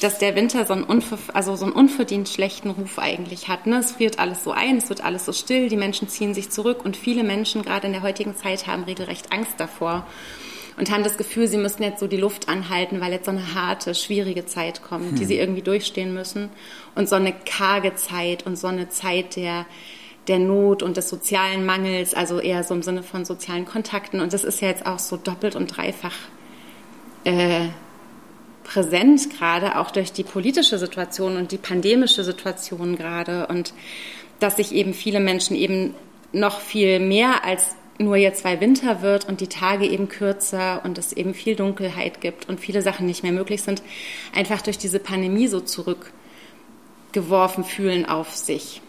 dass der Winter so einen, unver also so einen unverdient schlechten Ruf eigentlich hat. Ne? Es friert alles so ein, es wird alles so still, die Menschen ziehen sich zurück und viele Menschen gerade in der heutigen Zeit haben regelrecht Angst davor und haben das Gefühl, sie müssen jetzt so die Luft anhalten, weil jetzt so eine harte, schwierige Zeit kommt, die sie irgendwie durchstehen müssen. Und so eine karge Zeit und so eine Zeit der, der Not und des sozialen Mangels, also eher so im Sinne von sozialen Kontakten. Und das ist ja jetzt auch so doppelt und dreifach äh, präsent, gerade auch durch die politische Situation und die pandemische Situation gerade. Und dass sich eben viele Menschen eben noch viel mehr als nur jetzt, weil Winter wird und die Tage eben kürzer und es eben viel Dunkelheit gibt und viele Sachen nicht mehr möglich sind, einfach durch diese Pandemie so zurückgeworfen fühlen auf sich.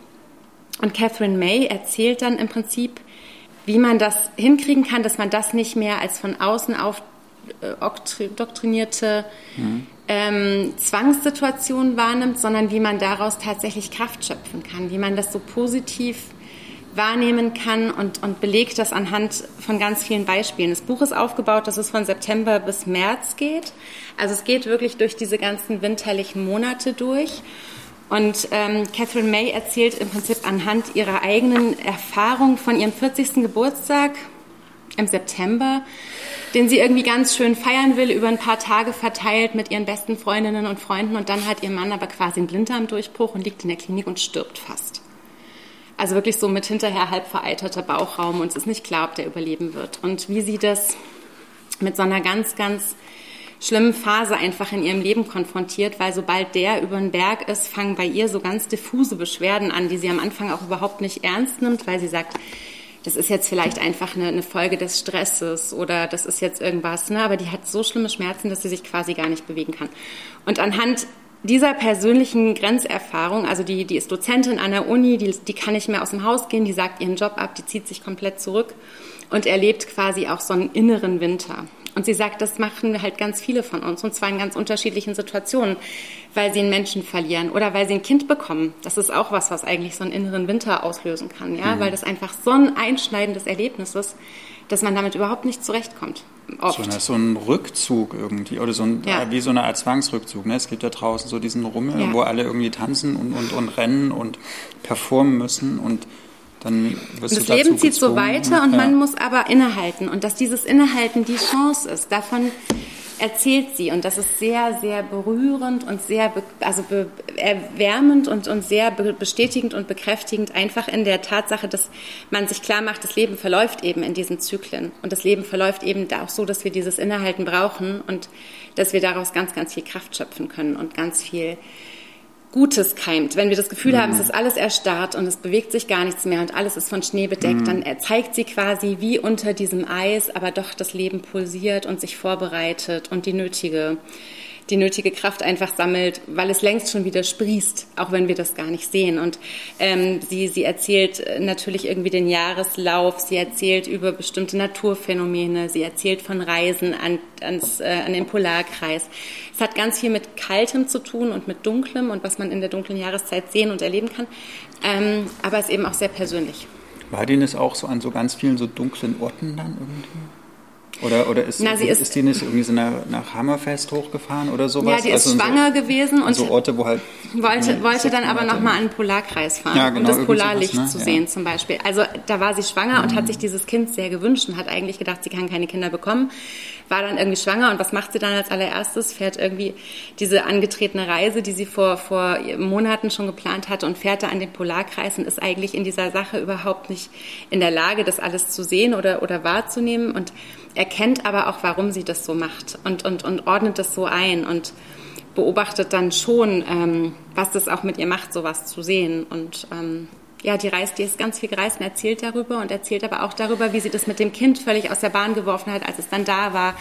Und Catherine May erzählt dann im Prinzip, wie man das hinkriegen kann, dass man das nicht mehr als von außen auf äh, doktrinierte mhm. ähm, Zwangssituation wahrnimmt, sondern wie man daraus tatsächlich Kraft schöpfen kann, wie man das so positiv wahrnehmen kann und, und belegt das anhand von ganz vielen Beispielen. Das Buch ist aufgebaut, dass es von September bis März geht. Also es geht wirklich durch diese ganzen winterlichen Monate durch. Und ähm, Catherine May erzählt im Prinzip anhand ihrer eigenen Erfahrung von ihrem 40. Geburtstag im September, den sie irgendwie ganz schön feiern will, über ein paar Tage verteilt mit ihren besten Freundinnen und Freunden. Und dann hat ihr Mann aber quasi einen Blinddarmdurchbruch und liegt in der Klinik und stirbt fast. Also wirklich so mit hinterher halb vereiterter Bauchraum und es ist nicht klar, ob der überleben wird. Und wie sie das mit so einer ganz, ganz schlimmen Phase einfach in ihrem Leben konfrontiert, weil sobald der über den Berg ist, fangen bei ihr so ganz diffuse Beschwerden an, die sie am Anfang auch überhaupt nicht ernst nimmt, weil sie sagt, das ist jetzt vielleicht einfach eine, eine Folge des Stresses oder das ist jetzt irgendwas, ne? aber die hat so schlimme Schmerzen, dass sie sich quasi gar nicht bewegen kann. Und anhand dieser persönlichen Grenzerfahrung, also die, die ist Dozentin an der Uni, die, die kann nicht mehr aus dem Haus gehen, die sagt ihren Job ab, die zieht sich komplett zurück und erlebt quasi auch so einen inneren Winter. Und sie sagt, das machen halt ganz viele von uns und zwar in ganz unterschiedlichen Situationen, weil sie einen Menschen verlieren oder weil sie ein Kind bekommen. Das ist auch was, was eigentlich so einen inneren Winter auslösen kann, ja, mhm. weil das einfach so ein einschneidendes Erlebnis ist, dass man damit überhaupt nicht zurechtkommt. Oft. So, so ein Rückzug irgendwie oder so ein, ja. wie so eine Art Zwangsrückzug. Ne? Es gibt da draußen so diesen Rummel, ja. wo alle irgendwie tanzen und, und, und rennen und performen müssen und dann wirst das Leben zieht so weiter und ja. man muss aber innehalten. Und dass dieses Innehalten die Chance ist, davon erzählt sie. Und das ist sehr, sehr berührend und sehr, also erwärmend und, und sehr bestätigend und bekräftigend einfach in der Tatsache, dass man sich klar macht, das Leben verläuft eben in diesen Zyklen. Und das Leben verläuft eben auch so, dass wir dieses Innehalten brauchen und dass wir daraus ganz, ganz viel Kraft schöpfen können und ganz viel Gutes keimt. Wenn wir das Gefühl mhm. haben, es ist alles erstarrt und es bewegt sich gar nichts mehr und alles ist von Schnee bedeckt, mhm. dann zeigt sie quasi wie unter diesem Eis, aber doch das Leben pulsiert und sich vorbereitet und die nötige die nötige Kraft einfach sammelt, weil es längst schon wieder sprießt, auch wenn wir das gar nicht sehen. Und ähm, sie, sie erzählt äh, natürlich irgendwie den Jahreslauf, sie erzählt über bestimmte Naturphänomene, sie erzählt von Reisen an, ans, äh, an den Polarkreis. Es hat ganz viel mit Kaltem zu tun und mit Dunklem und was man in der dunklen Jahreszeit sehen und erleben kann, ähm, aber es ist eben auch sehr persönlich. War denen es auch so an so ganz vielen so dunklen Orten dann irgendwie? Oder, oder ist, Na, ist, ist, die nicht irgendwie so nach, nach Hammerfest hochgefahren oder sowas? Ja, die ist also schwanger so, gewesen und so Orte, wo halt wollte, wollte dann aber nochmal an den Polarkreis fahren, ja, genau, um das Polarlicht sowas, ne? zu sehen ja. zum Beispiel. Also da war sie schwanger mhm. und hat sich dieses Kind sehr gewünscht und hat eigentlich gedacht, sie kann keine Kinder bekommen. War dann irgendwie schwanger und was macht sie dann als allererstes? Fährt irgendwie diese angetretene Reise, die sie vor, vor Monaten schon geplant hatte und fährt da an den Polarkreis und ist eigentlich in dieser Sache überhaupt nicht in der Lage, das alles zu sehen oder, oder wahrzunehmen und erkennt aber auch, warum sie das so macht und, und, und ordnet das so ein und beobachtet dann schon, ähm, was das auch mit ihr macht, sowas zu sehen. Und ähm, ja, die reist, die ist ganz viel gereist und erzählt darüber und erzählt aber auch darüber, wie sie das mit dem Kind völlig aus der Bahn geworfen hat, als es dann da war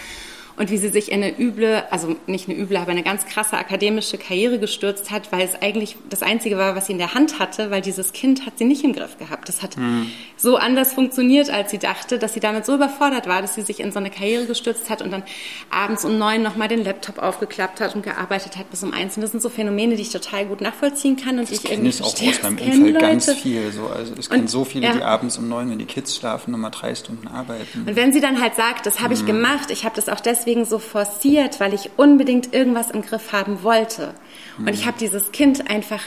und wie sie sich in eine üble, also nicht eine üble, aber eine ganz krasse akademische Karriere gestürzt hat, weil es eigentlich das Einzige war, was sie in der Hand hatte, weil dieses Kind hat sie nicht im Griff gehabt. Das hat mhm. so anders funktioniert, als sie dachte, dass sie damit so überfordert war, dass sie sich in so eine Karriere gestürzt hat und dann abends um neun nochmal den Laptop aufgeklappt hat und gearbeitet hat bis um eins. Und das sind so Phänomene, die ich total gut nachvollziehen kann und das ich irgendwie ist auch aus meinem Umfeld ganz viel. So. Also es gibt so viele, ja. die abends um neun, wenn die Kids schlafen, nochmal drei Stunden arbeiten. Und wenn sie dann halt sagt, das habe ich mhm. gemacht, ich habe das auch deswegen deswegen so forciert, weil ich unbedingt irgendwas im Griff haben wollte. Und ich mhm. habe dieses Kind einfach,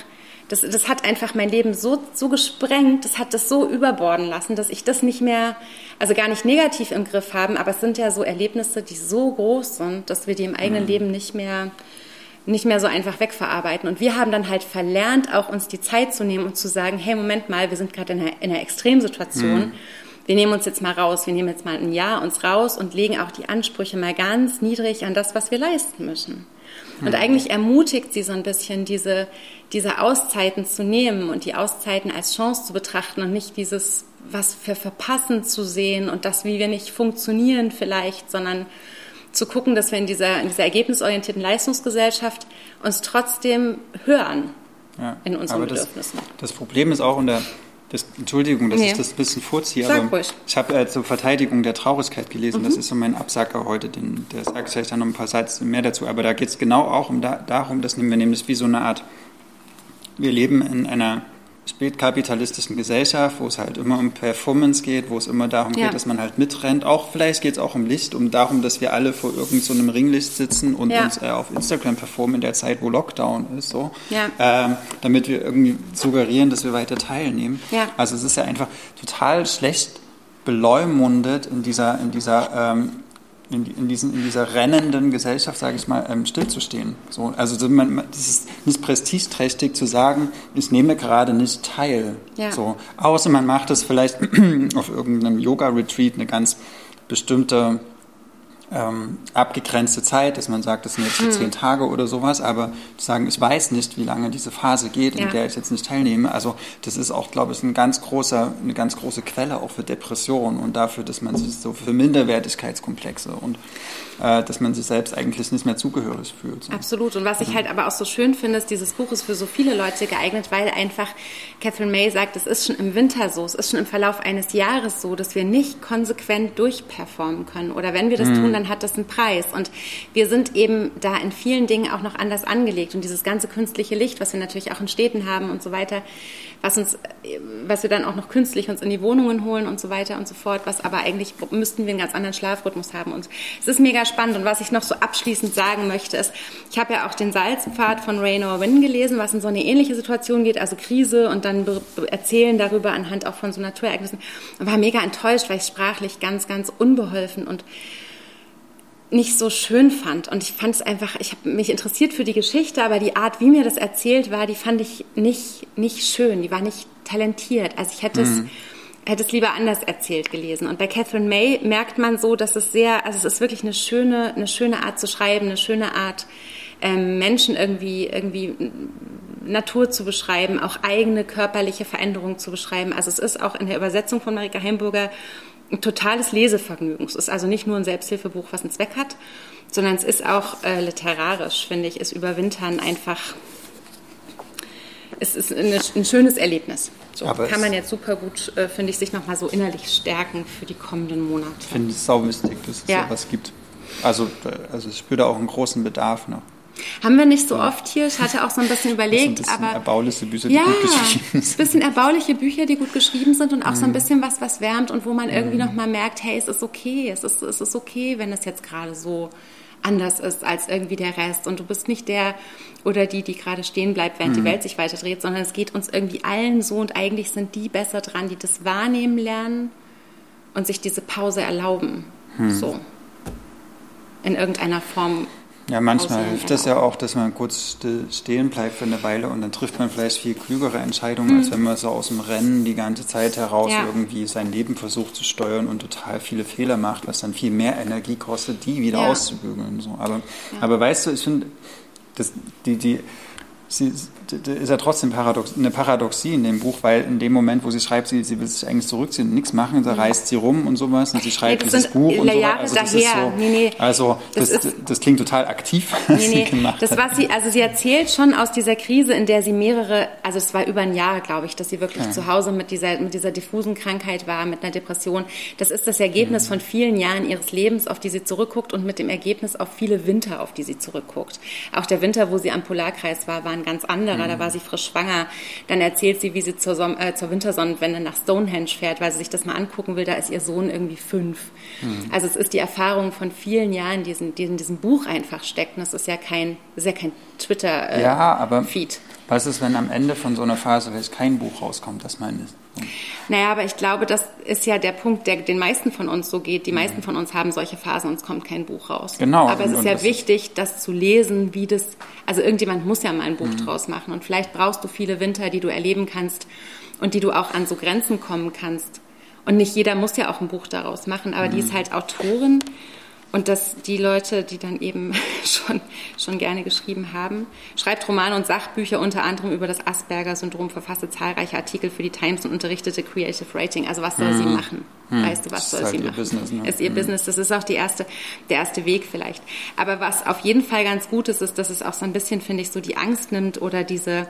das, das hat einfach mein Leben so, so gesprengt, das hat das so überborden lassen, dass ich das nicht mehr, also gar nicht negativ im Griff haben, aber es sind ja so Erlebnisse, die so groß sind, dass wir die im eigenen mhm. Leben nicht mehr nicht mehr so einfach wegverarbeiten. Und wir haben dann halt verlernt, auch uns die Zeit zu nehmen und zu sagen, hey, Moment mal, wir sind gerade in einer, in einer Extremsituation. Mhm wir nehmen uns jetzt mal raus, wir nehmen jetzt mal ein Jahr uns raus und legen auch die Ansprüche mal ganz niedrig an das, was wir leisten müssen. Und mhm. eigentlich ermutigt sie so ein bisschen, diese, diese Auszeiten zu nehmen und die Auszeiten als Chance zu betrachten und nicht dieses, was wir verpassen zu sehen und das, wie wir nicht funktionieren vielleicht, sondern zu gucken, dass wir in dieser, in dieser ergebnisorientierten Leistungsgesellschaft uns trotzdem hören ja, in unseren Bedürfnissen. Das, das Problem ist auch, unter das, Entschuldigung, dass nee. ich das ein bisschen vorziehe, Sag aber ruhig. ich habe äh, zur Verteidigung der Traurigkeit gelesen. Mhm. Das ist so mein Absacker heute, den, der sagt vielleicht dann noch ein paar Sätze mehr dazu. Aber da geht es genau auch um da, darum, dass wir nehmen das wie so eine Art, wir leben in einer spätkapitalistischen Gesellschaft, wo es halt immer um Performance geht, wo es immer darum ja. geht, dass man halt mitrennt. Auch vielleicht geht es auch um Licht, um darum, dass wir alle vor irgendeinem so Ringlicht sitzen und ja. uns äh, auf Instagram performen in der Zeit, wo Lockdown ist, so, ja. ähm, damit wir irgendwie suggerieren, dass wir weiter teilnehmen. Also es ist ja einfach total schlecht beleumundet in dieser, in dieser ähm, in, in, diesen, in dieser rennenden Gesellschaft, sage ich mal, ähm, stillzustehen. So, also man, das ist nicht prestigeträchtig zu sagen, ich nehme gerade nicht teil. Ja. So, außer man macht es vielleicht <clears throat> auf irgendeinem Yoga-Retreat eine ganz bestimmte ähm, abgegrenzte Zeit, dass man sagt, das sind jetzt hm. zehn Tage oder sowas, aber zu sagen, ich weiß nicht, wie lange diese Phase geht, in ja. der ich jetzt nicht teilnehme, also das ist auch, glaube ich, ein ganz großer, eine ganz große Quelle auch für Depressionen und dafür, dass man sich so für Minderwertigkeitskomplexe und äh, dass man sich selbst eigentlich nicht mehr zugehörig fühlt. So. Absolut. Und was ich halt aber auch so schön finde, ist, dieses Buch ist für so viele Leute geeignet, weil einfach Catherine May sagt, es ist schon im Winter so, es ist schon im Verlauf eines Jahres so, dass wir nicht konsequent durchperformen können. Oder wenn wir das mhm. tun, dann hat das einen Preis. Und wir sind eben da in vielen Dingen auch noch anders angelegt. Und dieses ganze künstliche Licht, was wir natürlich auch in Städten haben und so weiter, was uns, was wir dann auch noch künstlich uns in die Wohnungen holen und so weiter und so fort, was aber eigentlich müssten wir einen ganz anderen Schlafrhythmus haben. Und es ist mega spannend. Und was ich noch so abschließend sagen möchte, ist, ich habe ja auch den Salzpfad von Raynor Wynn gelesen, was in so eine ähnliche Situation geht, also Krise und dann erzählen darüber anhand auch von so Naturereignissen. Und war mega enttäuscht, weil ich sprachlich ganz, ganz unbeholfen und nicht so schön fand. Und ich fand es einfach, ich habe mich interessiert für die Geschichte, aber die Art, wie mir das erzählt war, die fand ich nicht, nicht schön, die war nicht talentiert. Also ich hätte mhm. es hätte es lieber anders erzählt gelesen. Und bei Catherine May merkt man so, dass es sehr, also es ist wirklich eine schöne, eine schöne Art zu schreiben, eine schöne Art, ähm, Menschen irgendwie, irgendwie Natur zu beschreiben, auch eigene körperliche Veränderungen zu beschreiben. Also es ist auch in der Übersetzung von Marika Heimburger ein totales Lesevergnügen. Es ist also nicht nur ein Selbsthilfebuch, was einen Zweck hat, sondern es ist auch äh, literarisch, finde ich, ist Überwintern einfach, es ist eine, ein schönes Erlebnis. So Aber kann man jetzt super gut, äh, finde ich, sich nochmal so innerlich stärken für die kommenden Monate. Ich finde es sau wichtig, dass es ja. sowas gibt. Also, also ich spüre da auch einen großen Bedarf noch. Haben wir nicht so oft hier. Ich hatte auch so ein bisschen überlegt, ein bisschen aber erbauliche Bücher, die ja, gut geschrieben sind. ein bisschen erbauliche Bücher, die gut geschrieben sind und auch mhm. so ein mhm. bisschen was, was wärmt und wo man irgendwie mhm. noch mal merkt, hey, es ist okay, es ist, es ist okay, wenn es jetzt gerade so anders ist als irgendwie der Rest und du bist nicht der oder die, die gerade stehen bleibt, während mhm. die Welt sich weiter dreht, sondern es geht uns irgendwie allen so und eigentlich sind die besser dran, die das wahrnehmen lernen und sich diese Pause erlauben. Mhm. So. In irgendeiner Form ja, manchmal hilft das ja auch, dass man kurz stehen bleibt für eine Weile und dann trifft man vielleicht viel klügere Entscheidungen, mhm. als wenn man so aus dem Rennen die ganze Zeit heraus ja. irgendwie sein Leben versucht zu steuern und total viele Fehler macht, was dann viel mehr Energie kostet, die wieder ja. auszubügeln. So. Aber, ja. aber weißt du, ich finde, die, die, sie, ist ja trotzdem paradox, eine Paradoxie in dem Buch, weil in dem Moment, wo sie schreibt, sie, sie will sich eigentlich zurückziehen und nichts machen, da reist sie rum und sowas und sie schreibt nee, dieses Buch und so weiter. Also das ist so, nee, nee. Also das, das, ist, das, klingt total aktiv, was nee, nee. sie gemacht das war sie, also sie erzählt schon aus dieser Krise, in der sie mehrere, also es war über ein Jahr, glaube ich, dass sie wirklich ja. zu Hause mit dieser, mit dieser diffusen Krankheit war, mit einer Depression. Das ist das Ergebnis mhm. von vielen Jahren ihres Lebens, auf die sie zurückguckt und mit dem Ergebnis auf viele Winter, auf die sie zurückguckt. Auch der Winter, wo sie am Polarkreis war, war ein ganz anderer. Mhm. Da war sie frisch schwanger. Dann erzählt sie, wie sie zur, äh, zur Wintersonnenwende nach Stonehenge fährt, weil sie sich das mal angucken will. Da ist ihr Sohn irgendwie fünf. Mhm. Also es ist die Erfahrung von vielen Jahren, die in, die in diesem Buch einfach stecken. Das ist ja kein, ist ja kein Twitter-Feed. Äh, ja, aber was ist, wenn am Ende von so einer Phase vielleicht kein Buch rauskommt? Das meine ich. Naja, aber ich glaube, das ist ja der Punkt, der den meisten von uns so geht. Die mhm. meisten von uns haben solche Phasen und es kommt kein Buch raus. Genau. Aber es ist ja wichtig, das zu lesen, wie das, also irgendjemand muss ja mal ein Buch mhm. draus machen und vielleicht brauchst du viele Winter, die du erleben kannst und die du auch an so Grenzen kommen kannst Und nicht jeder muss ja auch ein Buch daraus machen, aber die ist halt Autorin und dass die Leute, die dann eben <laughs> schon, schon gerne geschrieben haben, schreibt Romane und Sachbücher unter anderem über das Asperger-Syndrom, verfasste zahlreiche Artikel für die Times und unterrichtete Creative Writing. Also was soll sie machen? Weißt du, was Das soll ist sie halt ihr machen? Business, ne? Ist ihr Business. Das ist auch die erste, der erste Weg vielleicht. Aber was auf jeden Fall ganz gut ist, ist, dass es auch so ein bisschen, finde ich, so die Angst nimmt oder diese,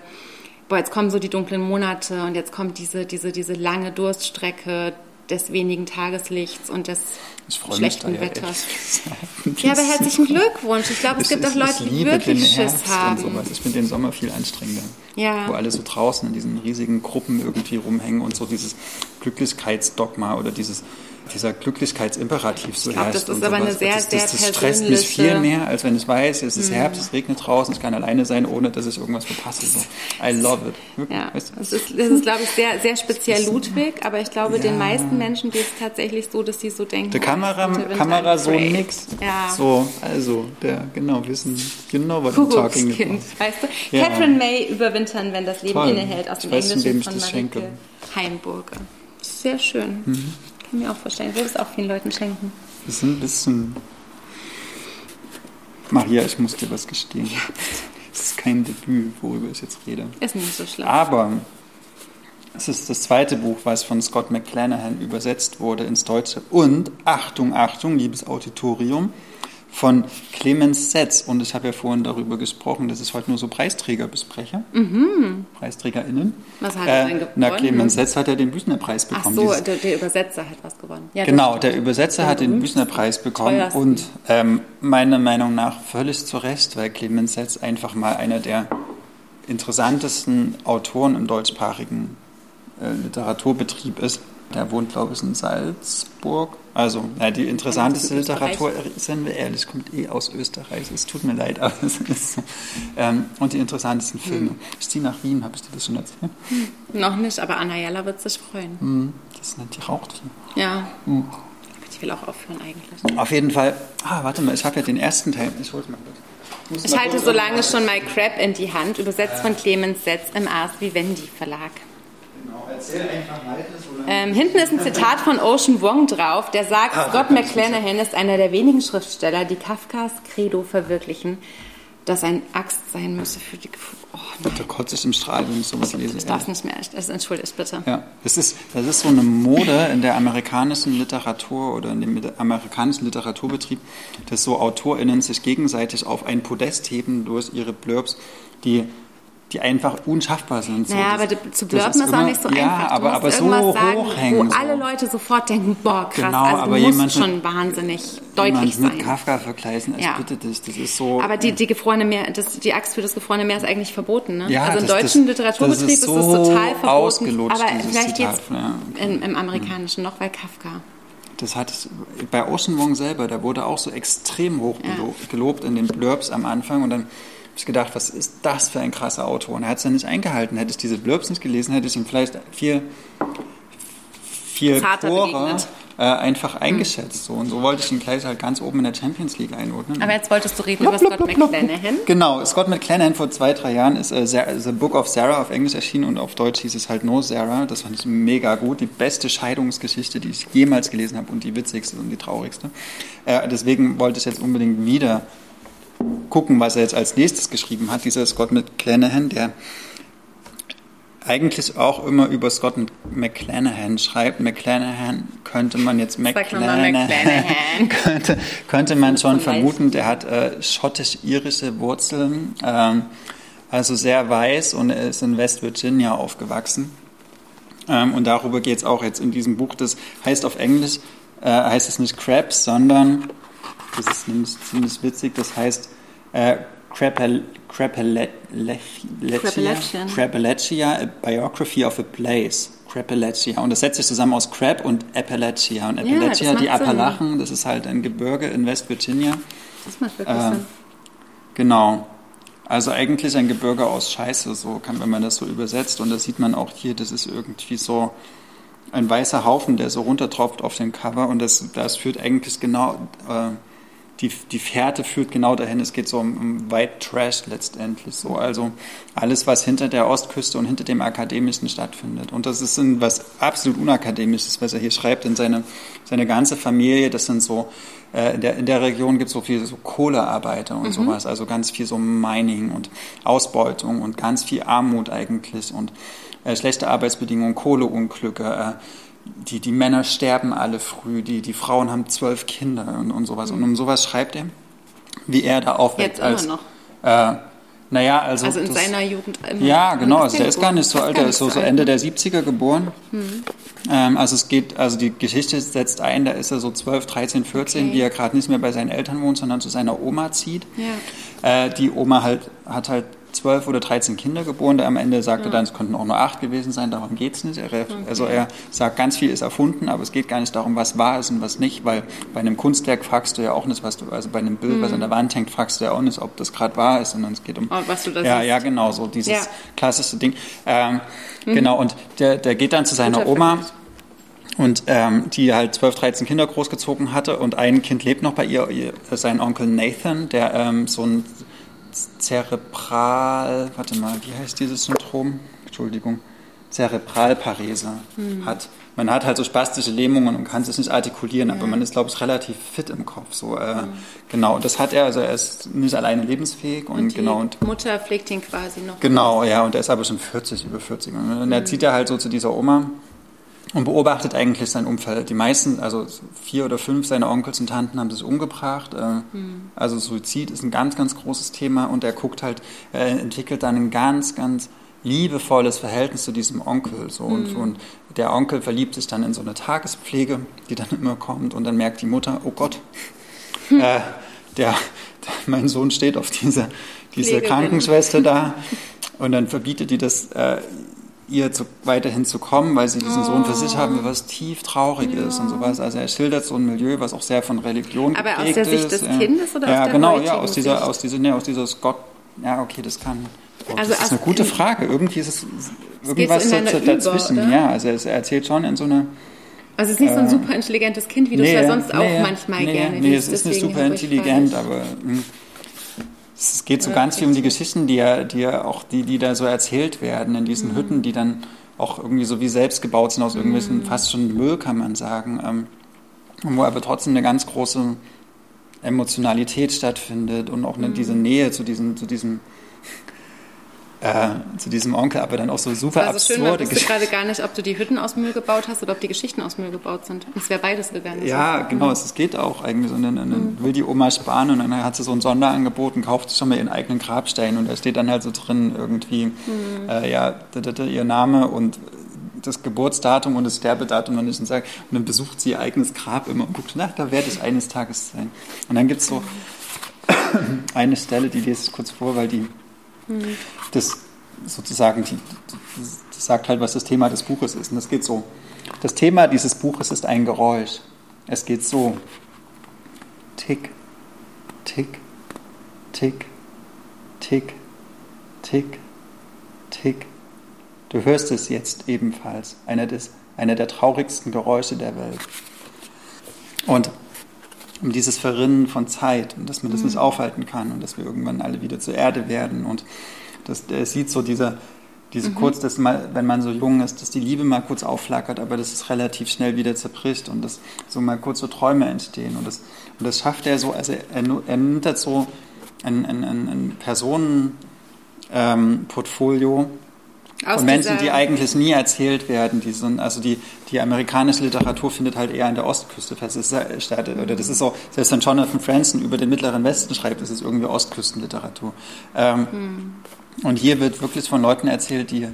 boah, jetzt kommen so die dunklen Monate und jetzt kommt diese, diese, diese lange Durststrecke des wenigen Tageslichts und des mich schlechten ja Wetters. <laughs> Ja, aber herzlichen Glückwunsch. Ich glaube, es gibt Ich- auch Leute, die wirklich Schiss Herbst haben. Und sowas. Ich finde den Sommer viel anstrengender. Ja. Wo alle so draußen in diesen riesigen Gruppen irgendwie rumhängen und so dieses Glücklichkeitsdogma oder dieses, dieser Glücklichkeitsimperativ so Ich glaub, das ist aber eine sowas. sehr, das, sehr das, das stresst mich Mhm. viel mehr, als wenn ich weiß, es ist Herbst, es regnet draußen, ich kann alleine sein, ohne dass ich irgendwas verpasse. So. I love it. Wirklich, Ja, weißt du? das ist, das ist glaube ich, sehr, sehr speziell Ludwig, aber ich glaube, den Ja. meisten Menschen geht es tatsächlich so, dass sie so denken. Der oh, Kamera, Winter- Kamera so nix. Ja. So, also, der, genau, wissen, you know what I'm talking about. Weißt du? Ja. Catherine May überwintern, wenn das Leben Toll. innehält, aus Ich dem weiß, wem Englischen ich von. Marike Heimburger. Sehr schön. Mhm. Kann mir auch vorstellen. Ich würde es auch vielen Leuten schenken. Wir sind ein bisschen. Maria, ich muss dir was gestehen. Es ist kein Debüt, worüber ich jetzt rede. Ist nicht so schlimm. Aber es ist das zweite Buch, was von Scott McClanahan übersetzt wurde ins Deutsche. Und, Achtung, Achtung, liebes Auditorium, von Clemens Setz. Und ich habe ja vorhin darüber gesprochen, dass ich heute nur so Preisträger bespreche. PreisträgerInnen. Mhm. Was hat er denn gewonnen? Na, Clemens Setz hat ja den Büchner-Preis Ach bekommen. so, dieses- der, der Übersetzer hat was gewonnen. Ja, Genau, der Übersetzer hat den berühmtesten, Büchner-Preis bekommen teuersten. und ähm, meiner Meinung nach völlig zu Recht, weil Clemens Setz einfach mal einer der interessantesten Autoren im deutschsprachigen äh, Literaturbetrieb ist. Der wohnt, glaube ich, in Salzburg. Also, ja, die interessanteste Literatur, seien wir ehrlich, kommt eh aus Österreich. Es tut mir leid, <laughs> aber es ist so. Ähm, und die interessantesten Filme. Hm. Ich ziehe nach Wien, habe ich dir das schon erzählt? Noch nicht, aber Anna Jalla wird sich freuen. Hm, Das nicht die raucht hier. Ja. Hm. Ich will auch aufhören eigentlich. Auf jeden Fall. Ah, warte mal, ich habe ja den ersten Teil. Ich wollte mal kurz. Ich halte so lange schon mal Crap in die Hand, übersetzt von Clemens Setz im Ars Vivendi Verlag. Erzähl einfach weiter, so lange. Ähm, hinten ist ein Zitat von Ocean Wong drauf, der sagt, Ah, Scott McClanahan ist einer der wenigen Schriftsteller, die Kafkas Credo verwirklichen, dass ein Axt sein müsse für die... Oh, nein, Da kotze ich im Strahl, wenn ich sowas lese. ich darf nicht mehr. Also, entschuldigt bitte. Ja, das ist, das ist so eine Mode in der amerikanischen Literatur oder in dem amerikanischen Literaturbetrieb, dass so AutorInnen sich gegenseitig auf ein Podest heben durch ihre Blurbs, die, die einfach unschaffbar sind. So, Naja, das- aber zu blurben ist, auch immer- nicht so ja, einfach. Du aber, aber so irgendwas sagen, hochhängen. wo so. alle Leute sofort denken, boah, krass, Genau, also aber jemand schon mit- wahnsinnig deutlich Jemand mit sein. Kafka vergleichen, ich Ja. bitte dich, das ist so... Aber die, die gefrorene Meer, das, die Axt für das gefrorene Meer ist eigentlich verboten, ne? Ja, also im das- deutschen das- Literaturbetrieb ist ist, so das total verboten. aber vielleicht Zitat. jetzt Ja, im, im amerikanischen noch, weil Kafka. Das hat bei Ocean Wong selber, der wurde auch so extrem hoch gelobt in den Blurbs am Anfang und dann habe ich gedacht, was ist das für ein krasser Autor? Und er hat es dann nicht eingehalten. Hätte ich diese Blurbs nicht gelesen, hätte ich ihm vielleicht vier, vier Tore äh, einfach eingeschätzt. So. Und so wollte ich ihn gleich halt ganz oben in der Champions League einordnen. Aber jetzt wolltest du reden über Scott McClanahan. Genau, Scott McClanahan vor zwei, drei Jahren ist äh, The Book of Sarah auf Englisch erschienen und auf Deutsch hieß es halt No Sarah. Das fand ich mega gut. Die beste Scheidungsgeschichte, die ich jemals gelesen habe und die witzigste und die traurigste. Äh, deswegen wollte ich jetzt unbedingt wieder gucken, was er jetzt als nächstes geschrieben hat. Dieser Scott McClanahan, der eigentlich auch immer über Scott McClanahan schreibt. McClanahan könnte man jetzt McClanahan, McClanahan. <laughs> könnte, könnte man schon vermuten. Der hat äh, schottisch-irische Wurzeln, ähm, also sehr weiß und er ist in West Virginia aufgewachsen. Ähm, und darüber geht es auch jetzt in diesem Buch. Das heißt auf Englisch, äh, heißt es nicht Crabs, sondern, das ist nämlich ziemlich witzig, das heißt äh. Crapelechia, a Biography of a Place. Crapelechia. Und das setzt sich zusammen aus Crab und Appalachia. Und Appalachia, macht die Sinn. Appalachen, das ist halt ein Gebirge in West Virginia. Das macht wirklich Äh, Sinn. Genau. Also eigentlich ein Gebirge aus Scheiße, so kann, wenn man das so übersetzt. Und das sieht man auch hier, das ist irgendwie so ein weißer Haufen, der so runtertropft auf dem Cover. Und das, das führt eigentlich genau äh, die, die Fährte führt genau dahin. Es geht so um, um White Trash letztendlich so. Also alles, was hinter der Ostküste und hinter dem Akademischen stattfindet. Und das ist ein, was absolut unakademisches, was er hier schreibt in seine, seine ganze Familie. Das sind so, äh, in, der, in der Region gibt es so viele so Kohlearbeiter und mhm. sowas. Also ganz viel so Mining und Ausbeutung und ganz viel Armut eigentlich und äh, schlechte Arbeitsbedingungen, Kohleunglücke. Äh, die, die Männer sterben alle früh, die, die Frauen haben zwölf Kinder und, und sowas. Und um sowas schreibt er, wie er da aufwächst. Jetzt als, immer noch. Äh, naja, also. Also in das, seiner Jugend immer. Ja, genau. Also der ist gar nicht so alt. Der ist so, so Ende der 70er geboren. Hm. Ähm, also es geht, also die Geschichte setzt ein, da ist er so 12, 13, 14, okay. wie er gerade nicht mehr bei seinen Eltern wohnt, sondern zu seiner Oma zieht. Ja. Äh, die Oma halt, hat halt zwölf oder 13 Kinder geboren. Am Ende sagt ja. dann, es konnten auch nur acht gewesen sein, darum geht es nicht. Er, okay. Also er sagt, ganz viel ist erfunden, aber es geht gar nicht darum, was wahr ist und was nicht, weil bei einem Kunstwerk fragst du ja auch nicht, was du, also bei einem Bild, mhm. was an der Wand hängt, fragst du ja auch nicht, ob das gerade wahr ist, sondern es geht um. Oh, was du da ja, siehst. ja, genau, so dieses ja. klassische Ding. Ähm, mhm. Genau, und der, der geht dann zu seiner Oma. Und ähm, die halt 12, 13 Kinder großgezogen hatte und ein Kind lebt noch bei ihr, ihr sein Onkel Nathan, der ähm, so ein Zerebral, warte mal, wie heißt dieses Syndrom? Entschuldigung, Zerebralparese hm. hat. Man hat halt so spastische Lähmungen und kann sich nicht artikulieren, ja. aber man ist, glaube ich, relativ fit im Kopf. So, äh, hm. Genau, das hat er, also er ist nicht alleine lebensfähig und, und die genau. Und Mutter pflegt ihn quasi noch. Genau, ja, und er ist aber schon 40, über 40. Und hm. er zieht ja halt so zu dieser Oma und beobachtet eigentlich sein Umfeld. Die meisten, also vier oder fünf seiner Onkels und Tanten haben sich umgebracht. Mhm. Also Suizid ist ein ganz, ganz großes Thema und er guckt halt, er entwickelt dann ein ganz, ganz liebevolles Verhältnis zu diesem Onkel. So. Und, mhm. und der Onkel verliebt sich dann in so eine Tagespflege, die dann immer kommt und dann merkt die Mutter, oh Gott, hm. äh, der, der, mein Sohn steht auf diese, diese Krankenschwester da. Und dann verbietet die das äh, ihr zu, weiterhin zu kommen, weil sie diesen oh. Sohn für sich haben, was tief traurig ja. ist und sowas. Also er schildert so ein Milieu, was auch sehr von Religion Aber aus der Sicht des ja. Kindes oder ja, aus der genau, ja, aus dieser, Sicht? aus dieser, nee, aus dieser Scott. Ja, okay, das kann. Oh, also das ist eine gute Frage. Irgendwie ist es irgendwas so dazwischen. Über, ja, also er erzählt schon in so einer. Also es ist nicht so ein äh, super intelligentes Kind, wie du es ja sonst nee, auch manchmal nee, gerne Nee, es ist nicht super intelligent, aber. Mh. Es geht so ganz viel um die Geschichten, die ja, die ja auch, die, die da so erzählt werden in diesen mhm. Hütten, die dann auch irgendwie so wie selbst gebaut sind aus irgendwelchen, mhm. fast schon Müll, kann man sagen. Ähm, wo aber trotzdem eine ganz große Emotionalität stattfindet und auch eine, mhm. diese Nähe zu diesem, zu diesem äh, zu diesem Onkel, aber dann auch so super also absurde schön, Geschichten. gerade gar nicht, ob du die Hütten aus Müll gebaut hast oder ob die Geschichten aus Müll gebaut sind. Es wäre beides gegangen. Ja, so. genau, es geht auch eigentlich. Und dann, dann mhm. will die Oma sparen und dann hat sie so ein Sonderangebot und kauft sich schon mal ihren eigenen Grabstein und da steht dann halt so drin irgendwie, mhm. äh, ja, ihr Name und das Geburtsdatum und das Sterbedatum und, und dann besucht sie ihr eigenes Grab immer und guckt, na, da werde ich eines Tages sein. Und dann gibt es so mhm. <coughs> eine Stelle, die lese ich kurz vor, weil die Das sozusagen, die, das sagt halt, was das Thema des Buches ist. Und das geht so. Das Thema dieses Buches ist ein Geräusch. Es geht so. Tick, tick, tick, tick, tick, tick. Du hörst es jetzt ebenfalls. Einer, des, einer der traurigsten Geräusche der Welt. Und um dieses Verrinnen von Zeit und dass man das nicht mhm. aufhalten kann und dass wir irgendwann alle wieder zur Erde werden und dass der sieht so dieser diese mhm. kurz, dass mal, wenn man so jung ist, dass die Liebe mal kurz aufflackert, aber dass es relativ schnell wieder zerbricht und dass so mal kurz so Träume entstehen und das und das schafft er so, also er, er nimmt das so ein, ein, ein Personenportfolio ähm, aus von Menschen, die eigentlich nie erzählt werden. Die sind, also die, die amerikanische Literatur findet halt eher an der Ostküste fest. Statt, oder das ist so, selbst wenn Jonathan Franzen über den Mittleren Westen schreibt, das ist irgendwie Ostküstenliteratur. Ähm, hm. Und hier wird wirklich von Leuten erzählt, die,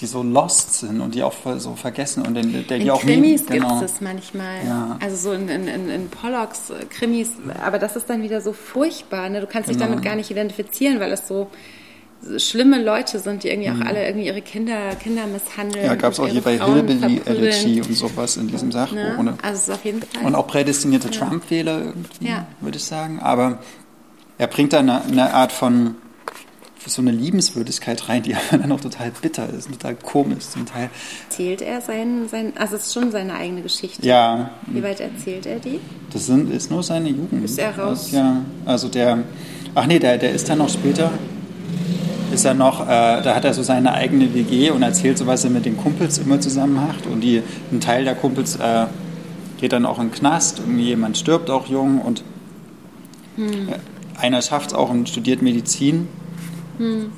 die so lost sind und die auch so vergessen und in, der, die auch Krimis nie, genau. gibt es manchmal. Ja. Also so in, in, in Pollocks äh, Krimis, aber das ist dann wieder so furchtbar. Ne? Du kannst dich genau. damit gar nicht identifizieren, weil es so schlimme Leute sind, die irgendwie auch mhm. alle irgendwie ihre Kinder, Kinder misshandeln. Ja, gab es auch hier bei Hillbilly Elegy und sowas in diesem Sachbuch. Ne? Also es ist auf jeden Fall. Und auch prädestinierte ja. Trump-Wähler irgendwie, ja. würde ich sagen. Aber er bringt da eine, eine Art von so eine Liebenswürdigkeit rein, die <laughs> aber dann auch total bitter ist, total komisch zum Teil. Erzählt er sein, sein also es ist schon seine eigene Geschichte. Ja. Wie weit erzählt er die? Das sind, ist nur seine Jugend. Ist er raus? Also, ja, also der, ach nee, der, der ist dann noch später, ist er noch, äh, da hat er so seine eigene WG und erzählt so, was er mit den Kumpels immer zusammen macht und die, ein Teil der Kumpels äh, geht dann auch in den Knast, irgendwie jemand stirbt auch jung und Hm. äh, einer schafft es auch und studiert Medizin. Hm.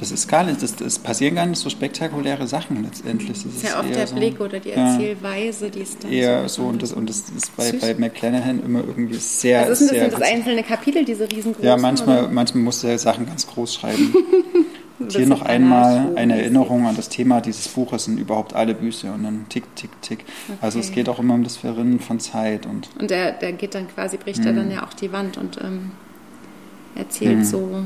Das ist gar nicht, das, das passieren gar nicht so spektakuläre Sachen letztendlich. Das ist ja oft der so, Blick oder die ja, Erzählweise, die ist dann eher so und das, und das ist bei, Süß. bei McClanahan immer irgendwie sehr, Also das, sehr sind das einzelne Kapitel, diese riesengroßen? ja, manchmal, oder? manchmal muss er Sachen ganz groß schreiben. <laughs> Und hier ist noch ein einmal eine Erinnerung an das Thema dieses Buches sind überhaupt alle Bücher und dann tick, tick, tick. Also es Okay. geht auch immer um das Verrinnen von Zeit und Und der, der geht dann quasi, bricht er dann ja auch die Wand und ähm, erzählt so,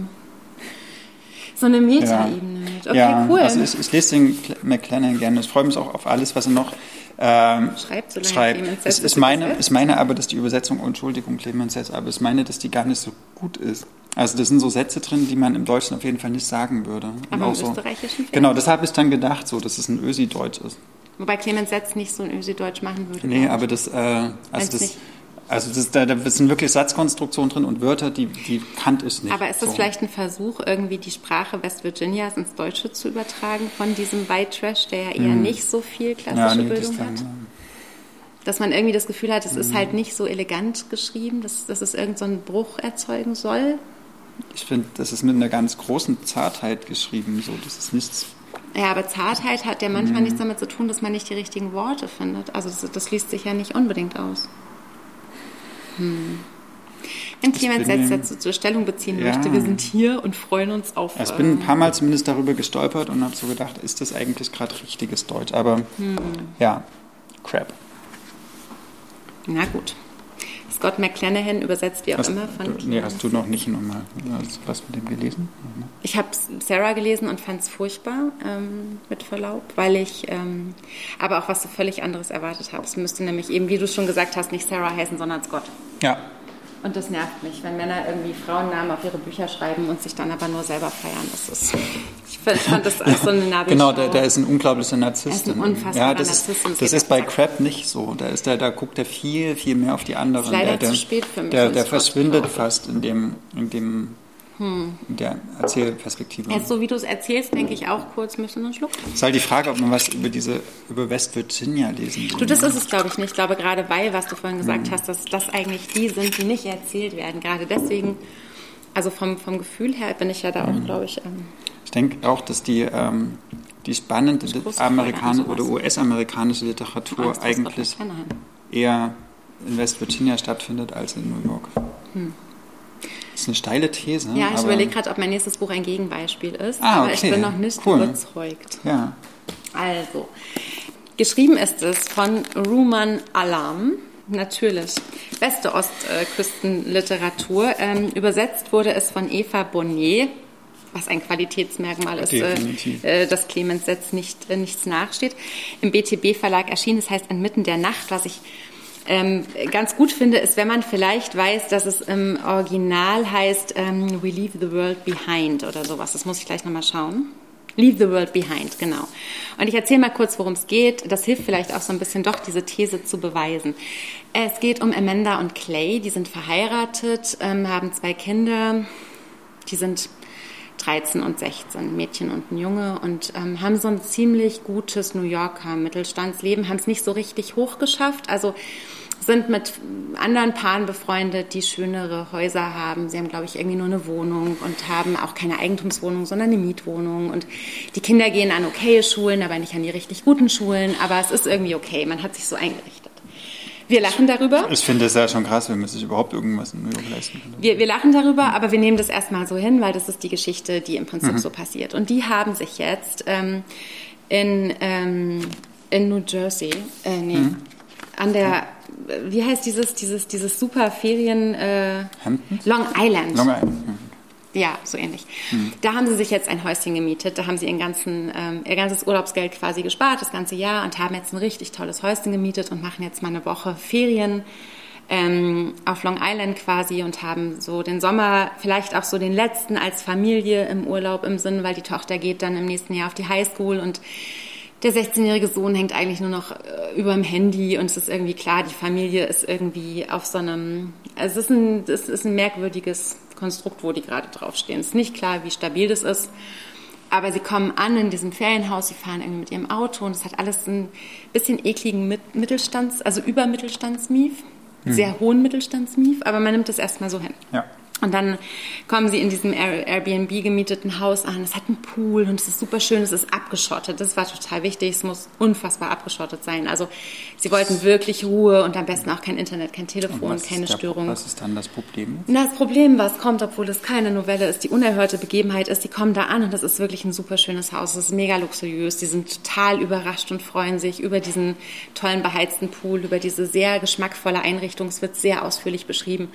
so eine Metaebene mit. Okay, ja, cool. also ich, ich lese den Cl- McClanahan gerne. Ich freue mich auch auf alles, was er noch ähm, Schreibt, solange schreibt. Selbst ich, meine, ich meine aber, dass die Übersetzung, oh, Entschuldigung, Clemens jetzt, aber ich meine, dass die gar nicht so gut ist. Also da sind so Sätze drin, die man im Deutschen auf jeden Fall nicht sagen würde. Aber im auch so, Österreichischen vielleicht? Genau, das habe ich dann gedacht, so, dass es ein Ösi-Deutsch ist. Wobei Clemens Setz nicht so ein Ösi-Deutsch machen würde. Nee, aber das, äh, also das, nicht? Also das, da, da sind wirklich Satzkonstruktionen drin und Wörter, die, die kannte ich nicht. Aber ist das so. vielleicht ein Versuch, irgendwie die Sprache West Virginias ins Deutsche zu übertragen von diesem White Trash, der ja eher nicht so viel klassische Hm. ja, nee, das Bildung hat? Dass man irgendwie das Gefühl hat, es ist halt nicht so elegant geschrieben, dass, dass es irgendeinen so einen Bruch erzeugen soll. Ich finde, das ist mit einer ganz großen Zartheit geschrieben, so, das ist nichts Ja, aber Zartheit hat ja manchmal Mhm. nichts damit zu tun, dass man nicht die richtigen Worte findet. Also das, das liest sich ja nicht unbedingt aus. Hm. Wenn bin Setz mir- dazu zur Stellung beziehen Ja. möchte, wir sind hier und freuen uns auf. Ich bin ein ähm, paar Mal zumindest darüber gestolpert und habe so gedacht, ist das eigentlich gerade richtiges Deutsch? Aber Hm. ja, crap. Na gut. Scott McClanahan übersetzt wie auch Hast, immer von du, nee, hast du noch nicht nochmal du was mit dem gelesen? Ich habe Sarah gelesen und fand es furchtbar, ähm, mit Verlaub, weil ich ähm, aber auch was so völlig anderes erwartet habe. Es müsste nämlich eben, wie du schon gesagt hast, nicht Sarah heißen, sondern Scott. Ja, Und das nervt mich, wenn Männer irgendwie Frauennamen auf ihre Bücher schreiben und sich dann aber nur selber feiern. Das ist, ich fand, das als so eine <laughs> Nabelschau. genau, der, der ist ein unglaublicher Narzisst. Ein unfassbarer ja, das Narzisst Ist, das ist bei Crap nicht so. Da, ist der, da guckt er viel, viel mehr auf die anderen. Ist leider der, der, zu spät für mich, Der, der verschwindet fast in dem, in dem Hm. der Erzählperspektive. Jetzt, so wie du es erzählst, denke ich auch kurz, müssen wir einen Schluck. Es ist halt die Frage, ob man was über diese, über West Virginia lesen will. Du, das ist es, glaube ich, nicht. Ich glaube, gerade weil, was du vorhin gesagt hast, dass das eigentlich die sind, die nicht erzählt werden. Gerade deswegen, also vom, vom Gefühl her bin ich ja da auch, glaube ich, ähm, Ich denke auch, dass die, ähm, die spannende große amerikanische Freude an oder US-amerikanische Literatur Angst, eigentlich eher in West Virginia stattfindet als in New York. Das ist eine steile These. Hm. Ja, ich überlege gerade, ob mein nächstes Buch ein Gegenbeispiel ist. Ah, aber ich okay. bin noch nicht Cool. überzeugt. Ja, Also, geschrieben ist es von Ruman Alam. Natürlich. Beste Ostküstenliteratur. Ähm, übersetzt wurde es von Eva Bonnier, was ein Qualitätsmerkmal ist, äh, äh, dass Clemens Setz nicht, äh, nichts nachsteht. Im BTB-Verlag erschienen, das heißt Inmitten der Nacht, was ich ähm, ganz gut finde, ist, wenn man vielleicht weiß, dass es im Original heißt ähm, We Leave the World Behind oder sowas. Das muss ich gleich nochmal schauen. Leave the World Behind, genau. Und ich erzähle mal kurz, worum es geht. Das hilft vielleicht auch so ein bisschen doch, diese These zu beweisen. Es geht um Amanda und Clay. Die sind verheiratet, ähm, haben zwei Kinder. Die sind 13 und 16, ein Mädchen und ein Junge und ähm, haben so ein ziemlich gutes New Yorker Mittelstandsleben, haben es nicht so richtig hochgeschafft, also sind mit anderen Paaren befreundet, die schönere Häuser haben. Sie haben, glaube ich, irgendwie nur eine Wohnung und haben auch keine Eigentumswohnung, sondern eine Mietwohnung. Und die Kinder gehen an okaye Schulen, aber nicht an die richtig guten Schulen. Aber es ist irgendwie okay, man hat sich so eingerichtet. Wir lachen darüber. ich finde es ja schon krass, wenn man sich überhaupt irgendwas in New York leisten kann. Wir, wir lachen darüber, aber wir nehmen das erstmal so hin, weil das ist die Geschichte, die im Prinzip so passiert. Und die haben sich jetzt ähm, in, ähm, in New Jersey, äh, nee, an der, wie heißt dieses, dieses, dieses super Ferien, äh? Long Island. Long Island. Ja, so ähnlich. Da haben sie sich jetzt ein Häuschen gemietet. Da haben sie ihren ganzen, ähm, ihr ganzes Urlaubsgeld quasi gespart, das ganze Jahr, und haben jetzt ein richtig tolles Häuschen gemietet und machen jetzt mal eine Woche Ferien ähm, auf Long Island quasi und haben so den Sommer, vielleicht auch so den letzten als Familie im Urlaub im Sinn, weil die Tochter geht dann im nächsten Jahr auf die Highschool und der 16-jährige Sohn hängt eigentlich nur noch äh, über dem Handy und es ist irgendwie klar, die Familie ist irgendwie auf so einem, also es ist ein, es ist ein merkwürdiges Konstrukt, wo die gerade draufstehen. Es ist nicht klar, wie stabil das ist. Aber sie kommen an in diesem Ferienhaus, sie fahren irgendwie mit ihrem Auto und es hat alles einen bisschen ekligen Mittelstands-, also Übermittelstandsmief, hm. sehr hohen Mittelstandsmief, aber man nimmt es erstmal so hin. Ja. Und dann kommen sie in diesem Airbnb gemieteten Haus an. Es hat einen Pool und es ist super schön, es ist abgeschottet. Das war total wichtig. Es muss unfassbar abgeschottet sein. Also sie wollten wirklich Ruhe und am besten auch kein Internet, kein Telefon, keine Störung. Was ist dann das Problem? Na, das Problem, was kommt, obwohl es keine Novelle ist, die unerhörte Begebenheit ist, die kommen da an und das ist wirklich ein super schönes Haus. Es ist mega luxuriös. Die sind total überrascht und freuen sich über diesen tollen beheizten Pool, über diese sehr geschmackvolle Einrichtung. Es wird sehr ausführlich beschrieben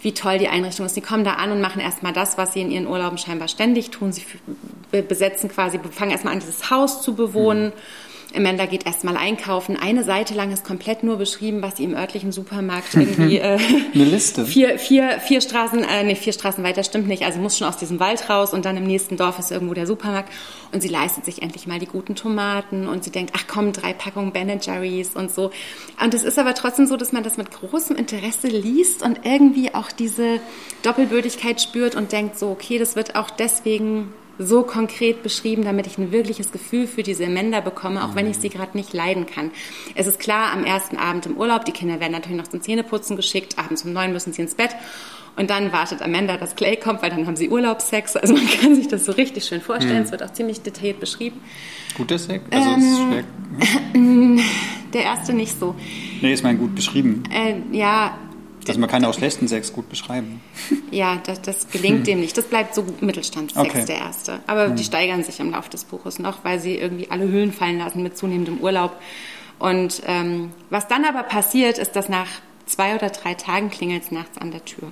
wie toll die Einrichtung ist. Die kommen da an und machen erstmal das, was sie in ihren Urlauben scheinbar ständig tun. Sie besetzen quasi, fangen erstmal an, dieses Haus zu bewohnen. Mhm Amanda geht erstmal einkaufen. Eine Seite lang ist komplett nur beschrieben, was sie im örtlichen Supermarkt irgendwie. Äh, Eine Liste. <laughs> Vier, vier, vier Straßen, äh, nee, vier Straßen weiter stimmt nicht. Also muss schon aus diesem Wald raus und dann im nächsten Dorf ist irgendwo der Supermarkt. Und sie leistet sich endlich mal die guten Tomaten und sie denkt, ach komm, drei Packungen Ben Jerry's und so. Und es ist aber trotzdem so, dass man das mit großem Interesse liest und irgendwie auch diese Doppelbödigkeit spürt und denkt so, okay, das wird auch deswegen so konkret beschrieben, damit ich ein wirkliches Gefühl für diese Amanda bekomme, auch wenn ich sie gerade nicht leiden kann. Es ist klar, am ersten Abend im Urlaub, die Kinder werden natürlich noch zum Zähneputzen geschickt, abends um neun müssen sie ins Bett und dann wartet Amanda, dass Clay kommt, weil dann haben sie Urlaubssex. Also man <laughs> kann sich das so richtig schön vorstellen. Hm. Es wird auch ziemlich detailliert beschrieben. Guter Sex? Also ähm, schwer. <laughs> Der erste nicht so. Nee, ist mein gut beschrieben. Äh, ja, also man kann auch schlechten Sex gut beschreiben. Ja, das, das gelingt dem nicht. Das bleibt so Mittelstandssex, okay. der erste. Aber hm. die steigern sich im Laufe des Buches noch, weil sie irgendwie alle Höhlen fallen lassen mit zunehmendem Urlaub. Und ähm, was dann aber passiert, ist, dass nach zwei oder drei Tagen klingelt es nachts an der Tür.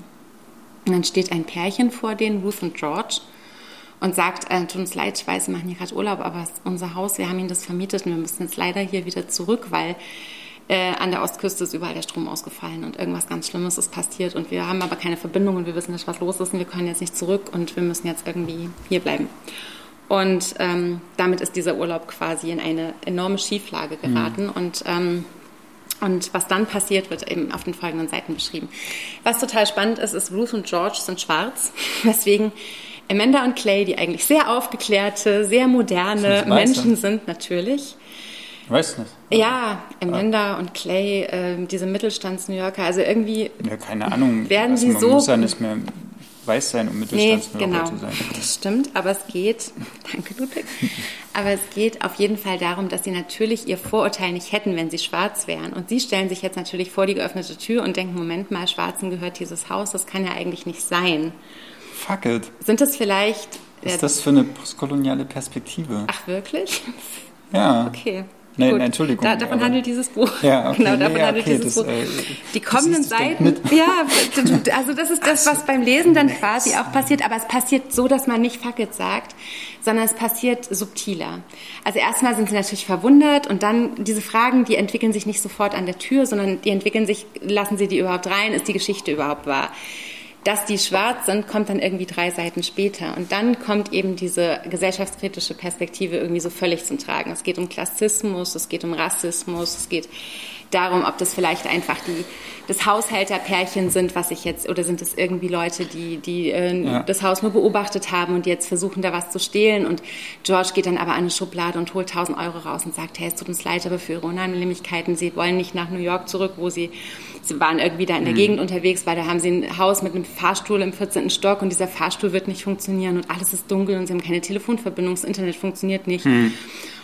Und dann steht ein Pärchen vor denen, Ruth und George, und sagt, äh, tut uns leid, ich weiß, wir machen hier gerade Urlaub, aber es ist unser Haus, wir haben ihnen das vermietet und wir müssen jetzt leider hier wieder zurück, weil äh, an der Ostküste ist überall der Strom ausgefallen und irgendwas ganz Schlimmes ist passiert und wir haben aber keine Verbindung und wir wissen nicht, was los ist und wir können jetzt nicht zurück und wir müssen jetzt irgendwie hier bleiben. Und ähm, damit ist dieser Urlaub quasi in eine enorme Schieflage geraten mhm. und ähm, und was dann passiert, wird eben auf den folgenden Seiten beschrieben. Was total spannend ist, ist, Ruth und George sind schwarz, <laughs> weswegen Amanda und Clay, die eigentlich sehr aufgeklärte, sehr moderne Menschen sind, natürlich, Weiß nicht. Ja, Amanda ja. und Clay, äh, diese Mittelstands-New Yorker, also irgendwie. Ja, keine Ahnung. Werden also sie man so. muss ja nicht mehr weiß sein, um Mittelstands-New nee, Yorker genau. zu sein. Das stimmt, aber es geht. <laughs> Danke, Ludwig. aber es geht auf jeden Fall darum, dass sie natürlich ihr Vorurteil nicht hätten, wenn sie schwarz wären. Und sie stellen sich jetzt natürlich vor die geöffnete Tür und denken: Moment mal, Schwarzen gehört dieses Haus, das kann ja eigentlich nicht sein. Fuck it. Sind das vielleicht. Was ist das für eine postkoloniale Perspektive? Ach, wirklich? Ja. Okay. Nein, Gut, Entschuldigung. Da, davon handelt dieses Buch. Ja, okay, genau, davon nee, handelt okay, dieses das, Buch. Äh, die kommenden Seiten, ja, also das ist das, was beim Lesen dann <laughs> quasi auch passiert, aber es passiert so, dass man nicht Fuck it sagt, sondern es passiert subtiler. Also erstmal sind sie natürlich verwundert und dann diese Fragen, die entwickeln sich nicht sofort an der Tür, sondern die entwickeln sich, lassen sie die überhaupt rein, ist die Geschichte überhaupt wahr? Dass die schwarz sind, kommt dann irgendwie drei Seiten später. Und dann kommt eben diese gesellschaftskritische Perspektive irgendwie so völlig zum Tragen. Es geht um Klassismus, es geht um Rassismus, es geht darum, ob das vielleicht einfach die, das Haushälterpärchen sind, was ich jetzt, oder sind es irgendwie Leute, die, die äh, ja. das Haus nur beobachtet haben und jetzt versuchen, da was zu stehlen. Und George geht dann aber an eine Schublade und holt 1000 Euro raus und sagt, hey, es tut uns leid, aber für ihre Unannehmlichkeiten, sie wollen nicht nach New York zurück, wo sie, sie waren irgendwie da in der mhm. Gegend unterwegs, weil da haben sie ein Haus mit einem Fahrstuhl im 14. Stock und dieser Fahrstuhl wird nicht funktionieren und alles ist dunkel und sie haben keine Telefonverbindung, das Internet funktioniert nicht. Mhm.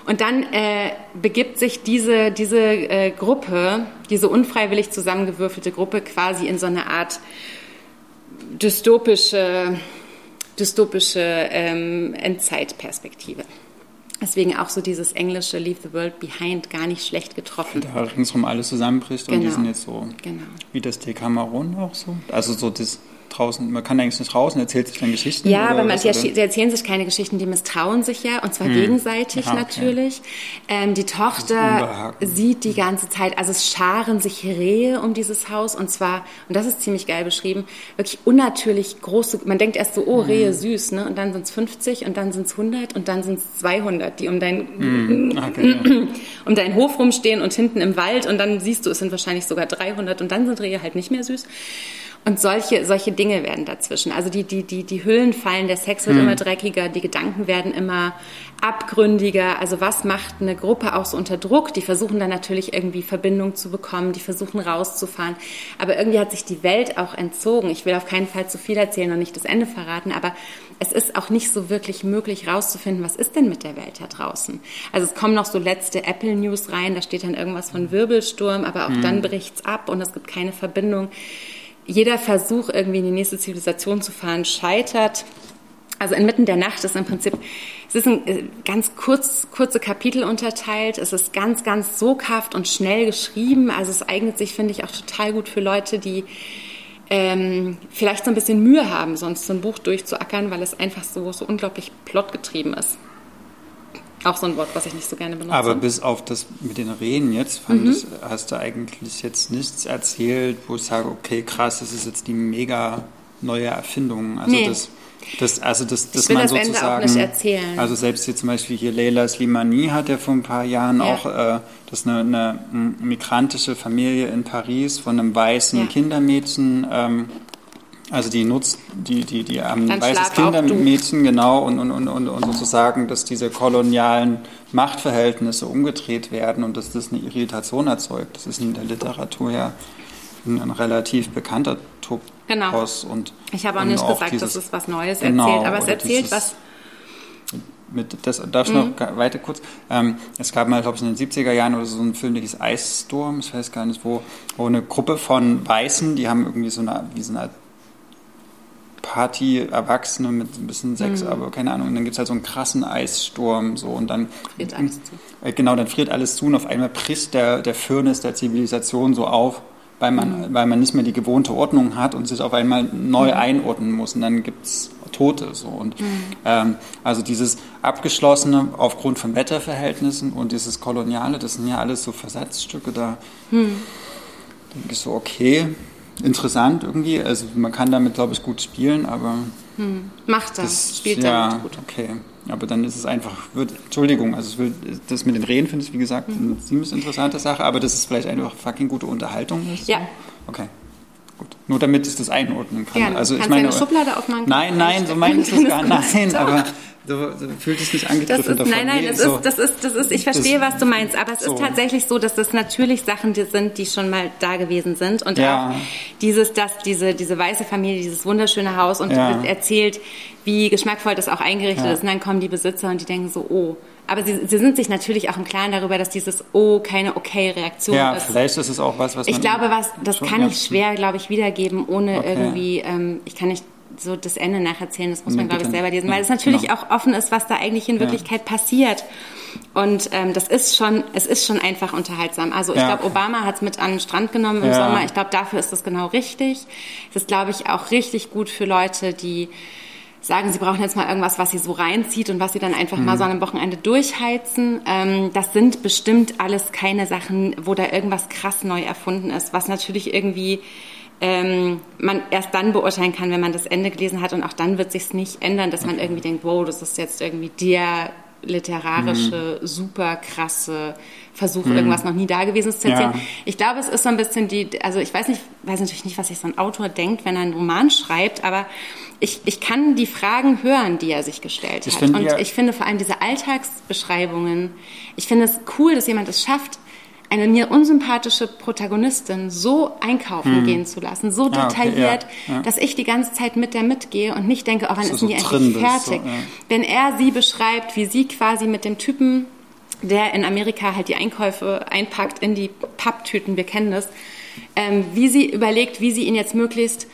Und dann äh, begibt sich diese, diese äh, Gruppe, diese unfreiwillig zusammengewürfelte Gruppe quasi in so eine Art dystopische, dystopische ähm, Endzeitperspektive. Deswegen auch so dieses englische Leave the World Behind gar nicht schlecht getroffen. Da ringsherum alles zusammenbricht genau. und die genau. sind jetzt so genau. wie das Decameron auch so. Also so das draußen, man kann eigentlich nicht raus und erzählt sich dann Geschichten? Ja, aber was, manche erzählen sich keine Geschichten, die misstrauen sich ja, und zwar hm. gegenseitig ah, okay. natürlich. Ähm, die Tochter sieht die ganze Zeit, also es scharen sich Rehe um dieses Haus und zwar, und das ist ziemlich geil beschrieben, wirklich unnatürlich große, man denkt erst so, oh, Rehe hm. süß, ne? Und dann sind es 50 und dann sind es 100 und dann sind es 200, die um dein, hm. <clears throat> okay, um deinen Hof rumstehen und hinten im Wald und dann siehst du, es sind wahrscheinlich sogar 300 und dann sind Rehe halt nicht mehr süß. Und solche, solche Dinge werden dazwischen. Also die, die, die, die Hüllen fallen, der Sex wird mhm. immer dreckiger, die Gedanken werden immer abgründiger. Also was macht eine Gruppe auch so unter Druck? Die versuchen dann natürlich irgendwie Verbindung zu bekommen, die versuchen rauszufahren. Aber irgendwie hat sich die Welt auch entzogen. Ich will auf keinen Fall zu viel erzählen und nicht das Ende verraten, aber es ist auch nicht so wirklich möglich rauszufinden, was ist denn mit der Welt da draußen. Also es kommen noch so letzte Apple News rein, da steht dann irgendwas von Wirbelsturm, aber auch mhm. dann bricht's ab und es gibt keine Verbindung jeder Versuch, irgendwie in die nächste Zivilisation zu fahren, scheitert. Also inmitten der Nacht ist im Prinzip, es ist ein äh, ganz kurz, kurze Kapitel unterteilt. Es ist ganz, ganz soghaft und schnell geschrieben. Also es eignet sich, finde ich, auch total gut für Leute, die ähm, vielleicht so ein bisschen Mühe haben, sonst so ein Buch durchzuackern, weil es einfach so, so unglaublich plotgetrieben ist. Auch so ein Wort, was ich nicht so gerne benutze. Aber bis auf das mit den Reden jetzt, fand mhm. ich, hast du eigentlich jetzt nichts erzählt, wo ich sage, okay, krass, das ist jetzt die mega neue Erfindung. Also nee. das, das, also das, das man das sozusagen. Ende auch nicht erzählen. Also selbst hier zum Beispiel hier Leila Slimani hat ja vor ein paar Jahren ja. auch, äh, das ist eine, eine, migrantische Familie in Paris von einem weißen ja. Kindermädchen. Ähm, also die nutzt, die, die, die ein weißes Kindermädchen, genau, und, und, und, und sozusagen, dass diese kolonialen Machtverhältnisse umgedreht werden und dass das eine Irritation erzeugt. Das ist in der Literatur ja ein, ein relativ bekannter Topos. Genau. Und, ich habe auch nicht gesagt, dieses, dass es was Neues genau, erzählt, aber es erzählt was mit, das darf ich mhm. noch weiter kurz. Ähm, es gab mal, glaube ich, in den 70er Jahren oder so ein Film, der hieß Ice Storm, ich weiß gar nicht wo, wo eine Gruppe von Weißen, die haben irgendwie so eine, wie so eine Party-Erwachsene mit ein bisschen Sex, mhm. aber keine Ahnung. Und dann gibt es halt so einen krassen Eissturm so und dann friert alles zu. Äh, genau, dann friert alles zu und auf einmal bricht der, der Firnis der Zivilisation so auf, weil man, mhm. weil man nicht mehr die gewohnte Ordnung hat und sich auf einmal neu mhm. einordnen muss. Und dann gibt es Tote so. Und mhm. ähm, also dieses Abgeschlossene aufgrund von Wetterverhältnissen und dieses Koloniale, das sind ja alles so Versatzstücke da. Mhm. denke ich so, okay, interessant irgendwie. Also man kann damit, glaube ich, gut spielen, aber. Hm. Macht er, das, spielt ja, damit gut. Okay. Aber dann ist es einfach, wird, Entschuldigung, also das mit den Reden finde ich, wie gesagt, mhm. eine ziemlich interessante Sache, aber dass es vielleicht einfach fucking gute Unterhaltung ist. Ja. Okay. Gut. Nur damit ich das einordnen kann. Gerne. Also, Kannst ich meine, eine Schublade aufmachen? Nein, nein, so meine ich <laughs> das gar nicht. Nein, aber so, so fühlt es sich angegriffen ist, davon. Nein, nein, das, so. ist, das, ist, das ist, ich verstehe, das, was du meinst, aber es so. ist tatsächlich so, dass das natürlich Sachen sind, die schon mal da gewesen sind und ja. auch dieses, dass diese, diese weiße Familie, dieses wunderschöne Haus und ja. erzählt, wie geschmackvoll das auch eingerichtet ja. ist und dann kommen die Besitzer und die denken so, oh, aber sie, sie sind sich natürlich auch im Klaren darüber, dass dieses Oh keine okay-Reaktion ja, ist. Ja, vielleicht ist es auch was, was Ich glaube, was, das kann ich schwer, glaube ich, wiedergeben, ohne okay. irgendwie, ähm, ich kann nicht so das Ende nacherzählen, das muss man, glaube ich, selber lesen, weil es natürlich genau. auch offen ist, was da eigentlich in Wirklichkeit ja. passiert. Und ähm, das ist schon, es ist schon einfach unterhaltsam. Also ich ja. glaube, Obama hat es mit an den Strand genommen im ja. Sommer. Ich glaube, dafür ist das genau richtig. Es ist, glaube ich, auch richtig gut für Leute, die sagen, sie brauchen jetzt mal irgendwas, was sie so reinzieht und was sie dann einfach mhm. mal so an einem Wochenende durchheizen. Ähm, das sind bestimmt alles keine Sachen, wo da irgendwas krass neu erfunden ist, was natürlich irgendwie ähm, man erst dann beurteilen kann, wenn man das Ende gelesen hat und auch dann wird sich nicht ändern, dass man irgendwie denkt, wow, das ist jetzt irgendwie der literarische, mhm. super krasse Versuch, mhm. irgendwas noch nie da gewesen zu erzählen. Ja. Ich glaube, es ist so ein bisschen die, also ich weiß nicht, weiß natürlich nicht, was sich so ein Autor denkt, wenn er einen Roman schreibt, aber ich, ich kann die Fragen hören, die er sich gestellt ich hat. Und ja. ich finde vor allem diese Alltagsbeschreibungen, ich finde es cool, dass jemand es schafft, eine mir unsympathische Protagonistin so einkaufen hm. gehen zu lassen, so detailliert, ah, okay, ja, ja. dass ich die ganze Zeit mit der mitgehe und nicht denke, oh, wann so, ist denn die so endlich fertig? So, ja. Wenn er sie beschreibt, wie sie quasi mit dem Typen, der in Amerika halt die Einkäufe einpackt in die Papptüten, wir kennen das, ähm, wie sie überlegt, wie sie ihn jetzt möglichst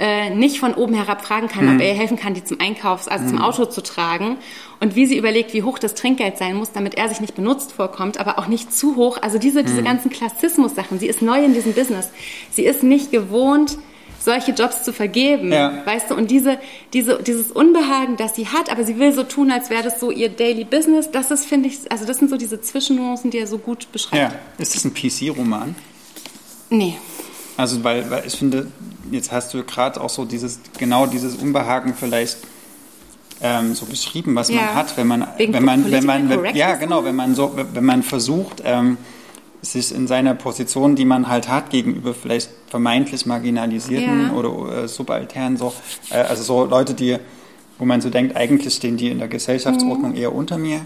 äh, nicht von oben herab fragen kann, hm. ob er ihr helfen kann, die zum Einkaufs-, also hm. zum Auto zu tragen. Und wie sie überlegt, wie hoch das Trinkgeld sein muss, damit er sich nicht benutzt vorkommt, aber auch nicht zu hoch. Also diese, diese hm. ganzen Klassismus-Sachen. Sie ist neu in diesem Business. Sie ist nicht gewohnt, solche Jobs zu vergeben, ja. weißt du, und diese, diese, dieses Unbehagen, das sie hat, aber sie will so tun, als wäre das so ihr Daily Business, das ist, finde ich, also das sind so diese Zwischennuancen, die er so gut beschreibt. Ja, ist das ein PC-Roman? Nee. Also, weil, weil ich finde, jetzt hast du gerade auch so dieses, genau dieses Unbehagen vielleicht ähm, so beschrieben, was ja. man hat, wenn man, Wegen wenn man, wenn man, wenn, ja, genau, wenn man so, wenn man versucht, ähm, sich in seiner Position, die man halt hat, gegenüber vielleicht vermeintlich Marginalisierten ja. oder äh, Subalternen, so, äh, also so Leute, die, wo man so denkt, eigentlich stehen die in der Gesellschaftsordnung mhm. eher unter mir.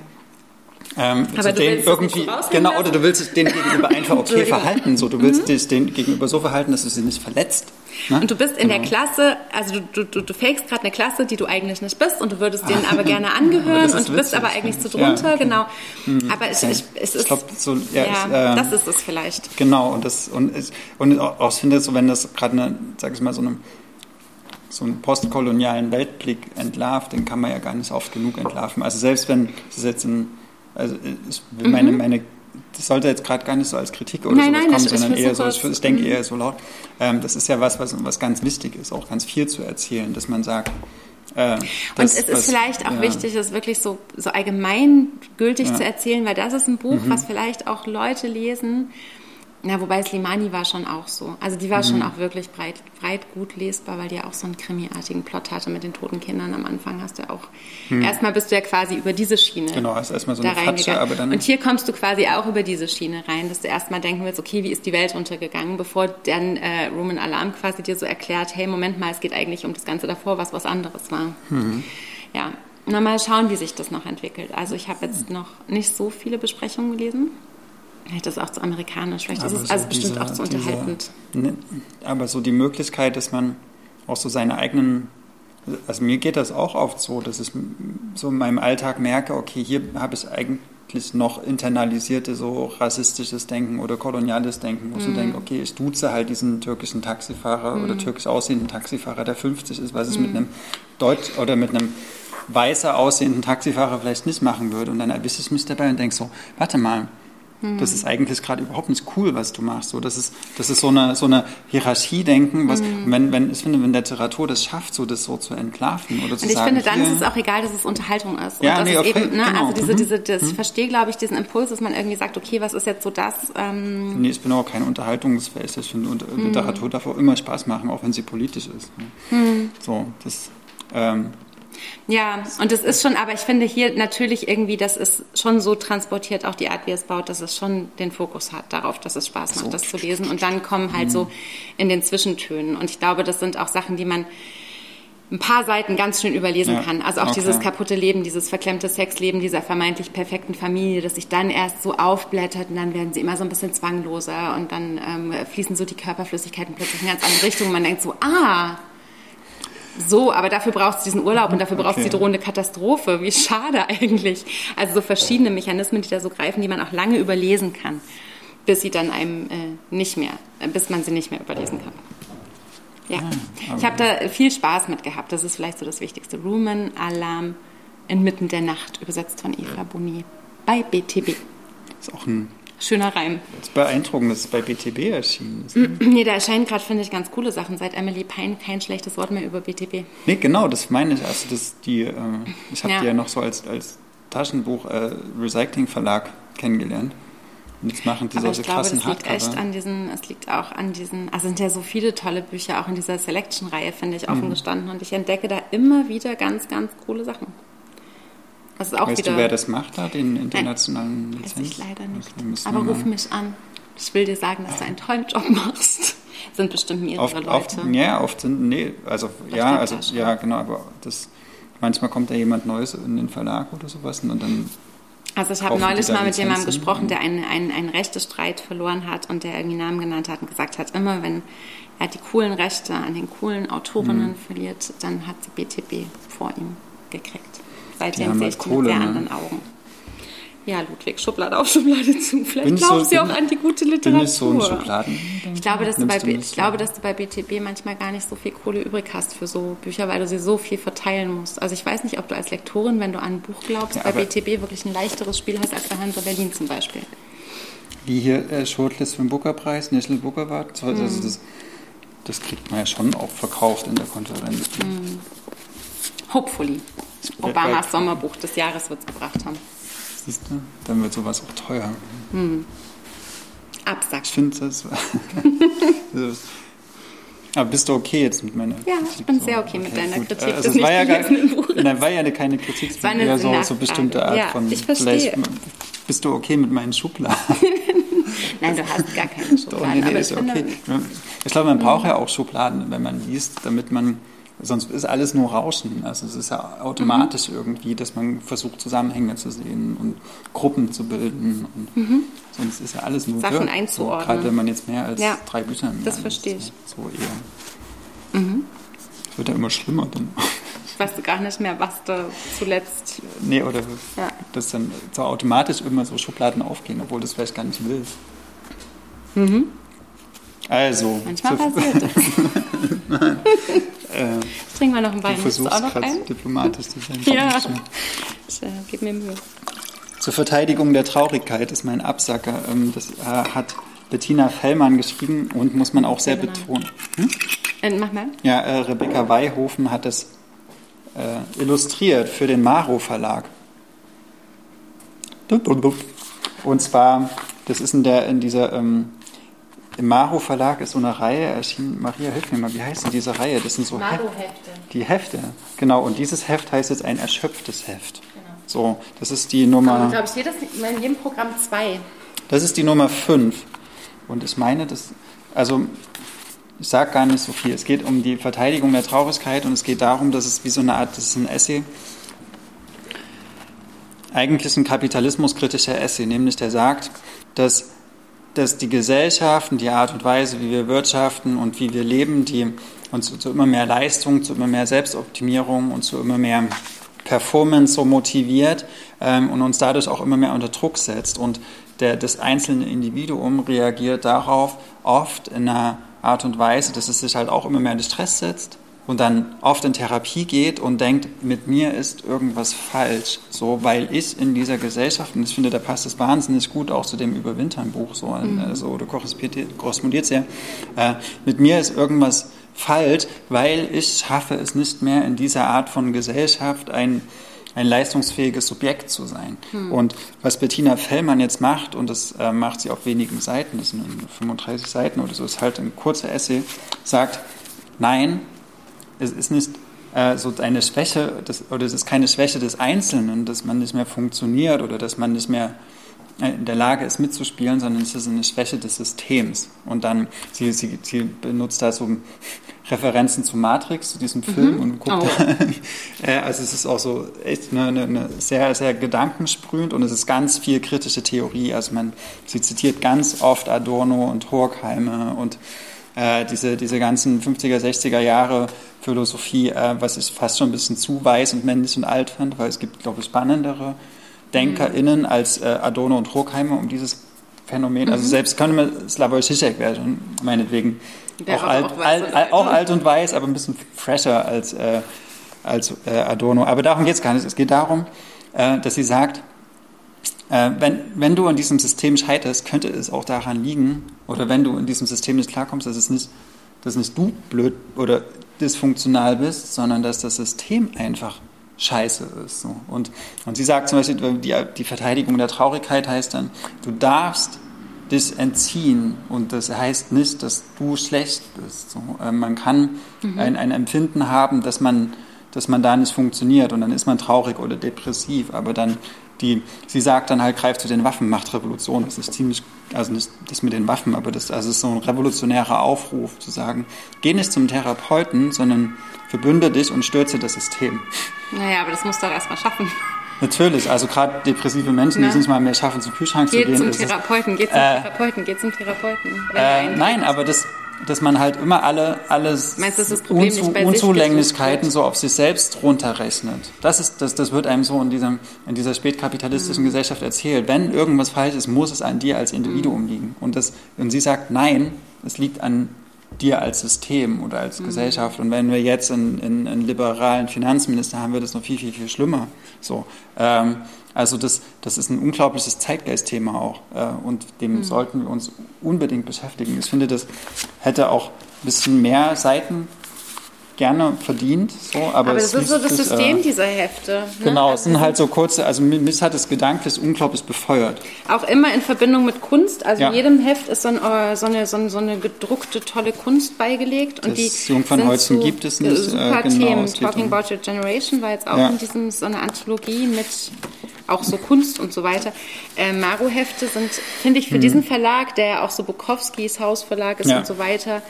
Ähm, aber du willst irgendwie, genau, oder du willst den gegenüber einfach okay <laughs> verhalten, so, du willst mhm. dich den gegenüber so verhalten, dass du sie nicht verletzt. Ne? Und du bist in genau. der Klasse, also du, du, du fakest gerade eine Klasse, die du eigentlich nicht bist und du würdest denen aber gerne <laughs> angehören und du bist witzig, aber eigentlich zu drunter, ja, okay. genau. Mhm. Aber ich, ich, es ist, ich glaub, so, ja, ja ich, äh, das ist es vielleicht. Genau, und das, und, und auch, ich finde so, wenn das gerade eine, sag ich mal, so eine so einen postkolonialen Weltblick entlarvt, den kann man ja gar nicht oft genug entlarven. Also selbst wenn es jetzt ein, also ich, meine, mhm. meine das sollte jetzt gerade gar nicht so als Kritik oder nein, nein, kommen, sondern eher so, ich, ich denke mhm. eher so laut. Ähm, das ist ja was, was, was ganz wichtig ist, auch ganz viel zu erzählen, dass man sagt, äh, und es ist was, vielleicht auch ja. wichtig, das wirklich so, so allgemeingültig ja. zu erzählen, weil das ist ein Buch, mhm. was vielleicht auch Leute lesen, na, wobei Slimani war schon auch so. Also die war mhm. schon auch wirklich breit, breit gut lesbar, weil die ja auch so einen krimiartigen Plot hatte mit den toten Kindern am Anfang. Hast du ja auch. Mhm. Erstmal bist du ja quasi über diese Schiene. Genau, hast erstmal so eine Fatsche, aber dann. Und hier kommst du quasi auch über diese Schiene rein, dass du erstmal denken willst, okay, wie ist die Welt untergegangen, bevor dann äh, Roman Alarm quasi dir so erklärt, hey, Moment mal, es geht eigentlich um das Ganze davor, was was anderes war. Mhm. Ja. Na, mal schauen, wie sich das noch entwickelt. Also ich habe jetzt noch nicht so viele Besprechungen gelesen. Vielleicht ist es auch zu amerikanisch, vielleicht aber ist es so also bestimmt auch zu unterhaltend. Diese, ne, aber so die Möglichkeit, dass man auch so seine eigenen, also mir geht das auch oft so, dass ich so in meinem Alltag merke, okay, hier habe ich eigentlich noch internalisierte so rassistisches Denken oder koloniales Denken, wo ich mhm. denke, okay, ich duze halt diesen türkischen Taxifahrer mm. oder türkisch aussehenden Taxifahrer, der 50 ist, was ich mit mhm. einem Deutsch oder mit einem weißer aussehenden Taxifahrer vielleicht nicht machen würde. Und dann erwische ich mich dabei und denke so, warte mal, das ist eigentlich gerade überhaupt nicht cool, was du machst. So, das ist, das ist so eine, so eine Hierarchie-Denken, was, mhm. wenn, wenn, ich finde, wenn Literatur das schafft, so das so zu entlarven oder zu Und ich sagen, finde, dann ist es auch egal, dass es Unterhaltung ist. Ja, Und nee, okay, eben, ne, genau. also diese, mhm. diese, das, mhm. ich verstehe, glaube ich, diesen Impuls, dass man irgendwie sagt, okay, was ist jetzt so das? Ähm nee, ich bin auch kein Unterhaltungsfest. Ich finde, mhm. Literatur darf auch immer Spaß machen, auch wenn sie politisch ist. Ne? Mhm. So, das, ähm, ja, und es ist schon, aber ich finde hier natürlich irgendwie, das ist schon so transportiert, auch die Art, wie es baut, dass es schon den Fokus hat darauf, dass es Spaß macht, so. das zu lesen. Und dann kommen halt mhm. so in den Zwischentönen. Und ich glaube, das sind auch Sachen, die man ein paar Seiten ganz schön überlesen ja. kann. Also auch okay. dieses kaputte Leben, dieses verklemmte Sexleben dieser vermeintlich perfekten Familie, das sich dann erst so aufblättert und dann werden sie immer so ein bisschen zwangloser und dann ähm, fließen so die Körperflüssigkeiten plötzlich in ganz andere Richtungen. Man denkt so, ah, so, aber dafür braucht es diesen Urlaub und dafür braucht es okay. die drohende Katastrophe. Wie schade <laughs> eigentlich. Also so verschiedene Mechanismen, die da so greifen, die man auch lange überlesen kann, bis sie dann einem äh, nicht mehr, äh, bis man sie nicht mehr überlesen kann. Ja, ah, ich habe da viel Spaß mit gehabt. Das ist vielleicht so das Wichtigste. Rumen Alarm inmitten der Nacht, übersetzt von Eva Boni bei BTB. Ist auch ein Schöner Reim. Das ist beeindruckend, dass es bei BTB erschienen ist. Ne? <clears throat> Nee, da erscheinen gerade, finde ich, ganz coole Sachen. Seit Emily Pine kein schlechtes Wort mehr über BTB. Nee, genau, das meine ich. Also das, die, äh, ich habe ja. die ja noch so als, als Taschenbuch äh, Recycling Verlag kennengelernt. Und jetzt machen die Aber solche ich glaube, krassen es liegt echt an diesen, es liegt auch an diesen, also sind ja so viele tolle Bücher auch in dieser Selection-Reihe, finde ich, offen mhm. gestanden. Und ich entdecke da immer wieder ganz, ganz coole Sachen. Das ist auch weißt wieder, du, wer das macht da, den internationalen Nein, Lizenz? Weiß ich leider nicht. Aber ruf mich an. Ich will dir sagen, dass du einen tollen Job machst. <laughs> sind bestimmt mehrere oft, Leute. Oft, ja, oft sind, nee, also, das ja, also, ja, genau, aber das, manchmal kommt da jemand Neues in den Verlag oder sowas und dann also ich habe neulich mal mit jemandem gesprochen, der einen, einen, einen Rechtestreit verloren hat und der irgendwie Namen genannt hat und gesagt hat, immer wenn er die coolen Rechte an den coolen Autorinnen mhm. verliert, dann hat die BTB vor ihm gekriegt. Seitdem sehe ich die mit sehr ne? anderen Augen. Ja, Ludwig, Schublade auf, <laughs> Schublade zu. Vielleicht bin glauben so, Sie auch an die gute Literatur. Bin ich so ein Schubladen? Ich glaube, dass du, bei, ich glaube, dass du bei BTB manchmal gar nicht so viel Kohle übrig hast für so Bücher, weil du sie so viel verteilen musst. Also ich weiß nicht, ob du als Lektorin, wenn du an ein Buch glaubst, ja, bei BTB wirklich ein leichteres Spiel hast als bei Hansa Berlin zum Beispiel. Wie hier äh, Shortlist für den Booker-Preis, National Booker Award. Also mhm. das, das kriegt man ja schon auch verkauft in der Konferenz. Mhm. Hopefully. Obamas Sommerbuch des Jahres wird es gebracht haben. Siehst du, dann wird sowas auch teuer. Mhm. Absack. Ich finde das. <laughs> Aber bist du okay jetzt mit meiner Ja, ich bin sehr okay, mit deiner gut. Kritik Also des es war ja gar, nein, war ja keine Kritik, es war eine eher so, so bestimmte Art Ja, von. ich verstehe. bist du okay mit meinen Schubladen? <laughs> Nein, du hast gar keine <laughs> Doch, Schubladen. nee, nee, aber ist ich okay. Ich glaube, man braucht ja auch Schubladen, wenn man liest, damit man, sonst ist alles nur Rauschen. Also es ist ja automatisch Mhm. irgendwie, dass man versucht, Zusammenhänge zu sehen und Gruppen zu bilden. Und Sonst ist ja alles nur Mhm. Sachen wirr. einzuordnen. So, gerade wenn man jetzt mehr als Ja, drei Bücher im das verstehe ich. So eher. Es wird ja immer schlimmer dann. ich weiß gar nicht mehr, was da zuletzt. Nee, oder Ja. dass dann so automatisch immer so Schubladen aufgehen, obwohl du es vielleicht gar nicht willst. Also. Manchmal passiert das. ich trinke mal noch einen du Wein. Du versuchst auch noch diplomatisch zu sein. <laughs> Ja. Ich äh, gebe mir Mühe. Zur Verteidigung der Traurigkeit ist mein Absacker. Ähm, das äh, hat Bettina Fellmann geschrieben und muss man auch sehr Genau. betonen. Äh, mach mal. Ja, äh, Rebecca Weihofen hat es äh, illustriert für den Maro Verlag. Und zwar, das ist in, der, in dieser, ähm, im Maro Verlag ist so eine Reihe erschienen. Maria, hilf mir mal, wie heißt denn diese Reihe? Das sind so Heft- Maro-Hefte. die Hefte, genau. Und dieses Heft heißt jetzt ein erschöpftes Heft. Genau. So, das ist die Nummer, glaube ich, jedes, in jedem Programm zwei. das ist die Nummer 5. Und ich meine, das, also ich sage gar nicht so viel. Es geht um die Verteidigung der Traurigkeit und es geht darum, dass es wie so eine Art, das ist ein Essay, eigentlich ein kapitalismuskritischer Essay, nämlich der sagt, dass, dass die Gesellschaft und die Art und Weise, wie wir wirtschaften und wie wir leben, die uns zu, immer mehr Leistung, zu immer mehr Selbstoptimierung und zu immer mehr Performance so motiviert ähm, und uns dadurch auch immer mehr unter Druck setzt. Und der, das einzelne Individuum reagiert darauf oft in einer Art und Weise, dass es sich halt auch immer mehr in Stress setzt und dann oft in Therapie geht und denkt, mit mir ist irgendwas falsch, so weil ich in dieser Gesellschaft, und ich finde, da passt es wahnsinnig gut auch zu dem Überwintern-Buch, so, also, du korrespondiert sehr, äh, mit mir ist irgendwas falsch, weil ich schaffe es nicht mehr in dieser Art von Gesellschaft ein ein leistungsfähiges Subjekt zu sein. Und was Bettina Fellmann jetzt macht, und das äh, macht sie auf wenigen Seiten, das sind nur 35 Seiten oder so, ist halt ein kurzer Essay, sagt, nein, es ist nicht äh, so eine Schwäche, des, oder es ist keine Schwäche des Einzelnen, dass man nicht mehr funktioniert oder dass man nicht mehr äh, in der Lage ist mitzuspielen, sondern es ist eine Schwäche des Systems. Und dann, sie, sie, sie benutzt da so <laughs> Referenzen zu Matrix, zu diesem Film und guckt, <laughs> äh, also es ist auch so echt eine, eine, eine sehr, sehr gedankensprühend und es ist ganz viel kritische Theorie. Also man, sie zitiert ganz oft Adorno und Horkheimer und äh, diese, diese ganzen 50er, 60er Jahre Philosophie, äh, was ich fast schon ein bisschen zu weiß und männlich und alt fand, weil es gibt, glaube ich, spannendere DenkerInnen als äh, Adorno und Horkheimer um dieses Phänomen. Also selbst könnte man Slavoj Žižek schon meinetwegen auch, alt, auch alt, und alt, alt. auch alt und weiß, aber ein bisschen fresher als, äh, als äh, Adorno. Aber darum geht es gar nicht. Es geht darum, äh, dass sie sagt, äh, wenn, wenn du in diesem System scheiterst, könnte es auch daran liegen, oder wenn du in diesem System nicht klarkommst, dass es nicht, dass nicht du blöd oder dysfunktional bist, sondern dass das System einfach scheiße ist. So. Und, und sie sagt zum Beispiel, die, die Verteidigung der Traurigkeit heißt dann, du darfst dich entziehen und das heißt nicht, dass du schlecht bist. So. Äh, man kann ein, ein Empfinden haben, dass man, dass man da nicht funktioniert und dann ist man traurig oder depressiv, aber dann die, sie sagt dann halt, greift zu den Waffen, macht Revolution. Das ist ziemlich, also nicht das mit den Waffen, aber das also es ist so ein revolutionärer Aufruf, zu sagen, geh nicht zum Therapeuten, sondern verbünde dich und stürze das System. Naja, aber das musst du doch erstmal schaffen. Natürlich, also gerade depressive Menschen, die Na. es nicht mal mehr schaffen, zum Kühlschrank zu Geht gehen. zum ist es- Therapeuten, geht zum Äh, Therapeuten, geht zum Therapeuten. Äh, nein, aber das, dass man halt immer alle, alles sich Unzulänglichkeiten so auf sich selbst runterrechnet. Das, ist, das, das wird einem so in, diesem, in dieser spätkapitalistischen Mhm. Gesellschaft erzählt. Wenn irgendwas falsch ist, muss es an dir als Mhm. Individuum liegen. Und, das, und sie sagt, nein, es liegt an dir als System oder als Mhm. Gesellschaft. Und wenn wir jetzt einen, einen, einen liberalen Finanzminister haben, wird es noch viel, viel, viel schlimmer. So, ähm, also das, das ist ein unglaubliches Zeitgeistthema auch. Äh, und dem sollten wir uns unbedingt beschäftigen. Ich finde, das hätte auch bisschen mehr Seiten gerne verdient. So, aber, Aber es das ist so das sich, System äh, dieser Hefte. Ne? Genau, es Also sind halt so kurze, also mich hat es gedanklich unglaublich befeuert. Auch immer in Verbindung mit Kunst. Also Ja. jedem Heft ist so, ein, äh, so, eine, so, eine, so eine gedruckte, tolle Kunst beigelegt. Und Das die Jungfernholzen sind gibt es äh, nicht, äh, Super genau, Themen. Talking um- About Your Generation war jetzt auch Ja. in diesem so eine Anthologie mit auch so Kunst und so weiter. Äh, Maro-Hefte sind, finde ich, für diesen Verlag, der ja auch so Bukowskis Hausverlag ist Mhm. Ja. und so weiter,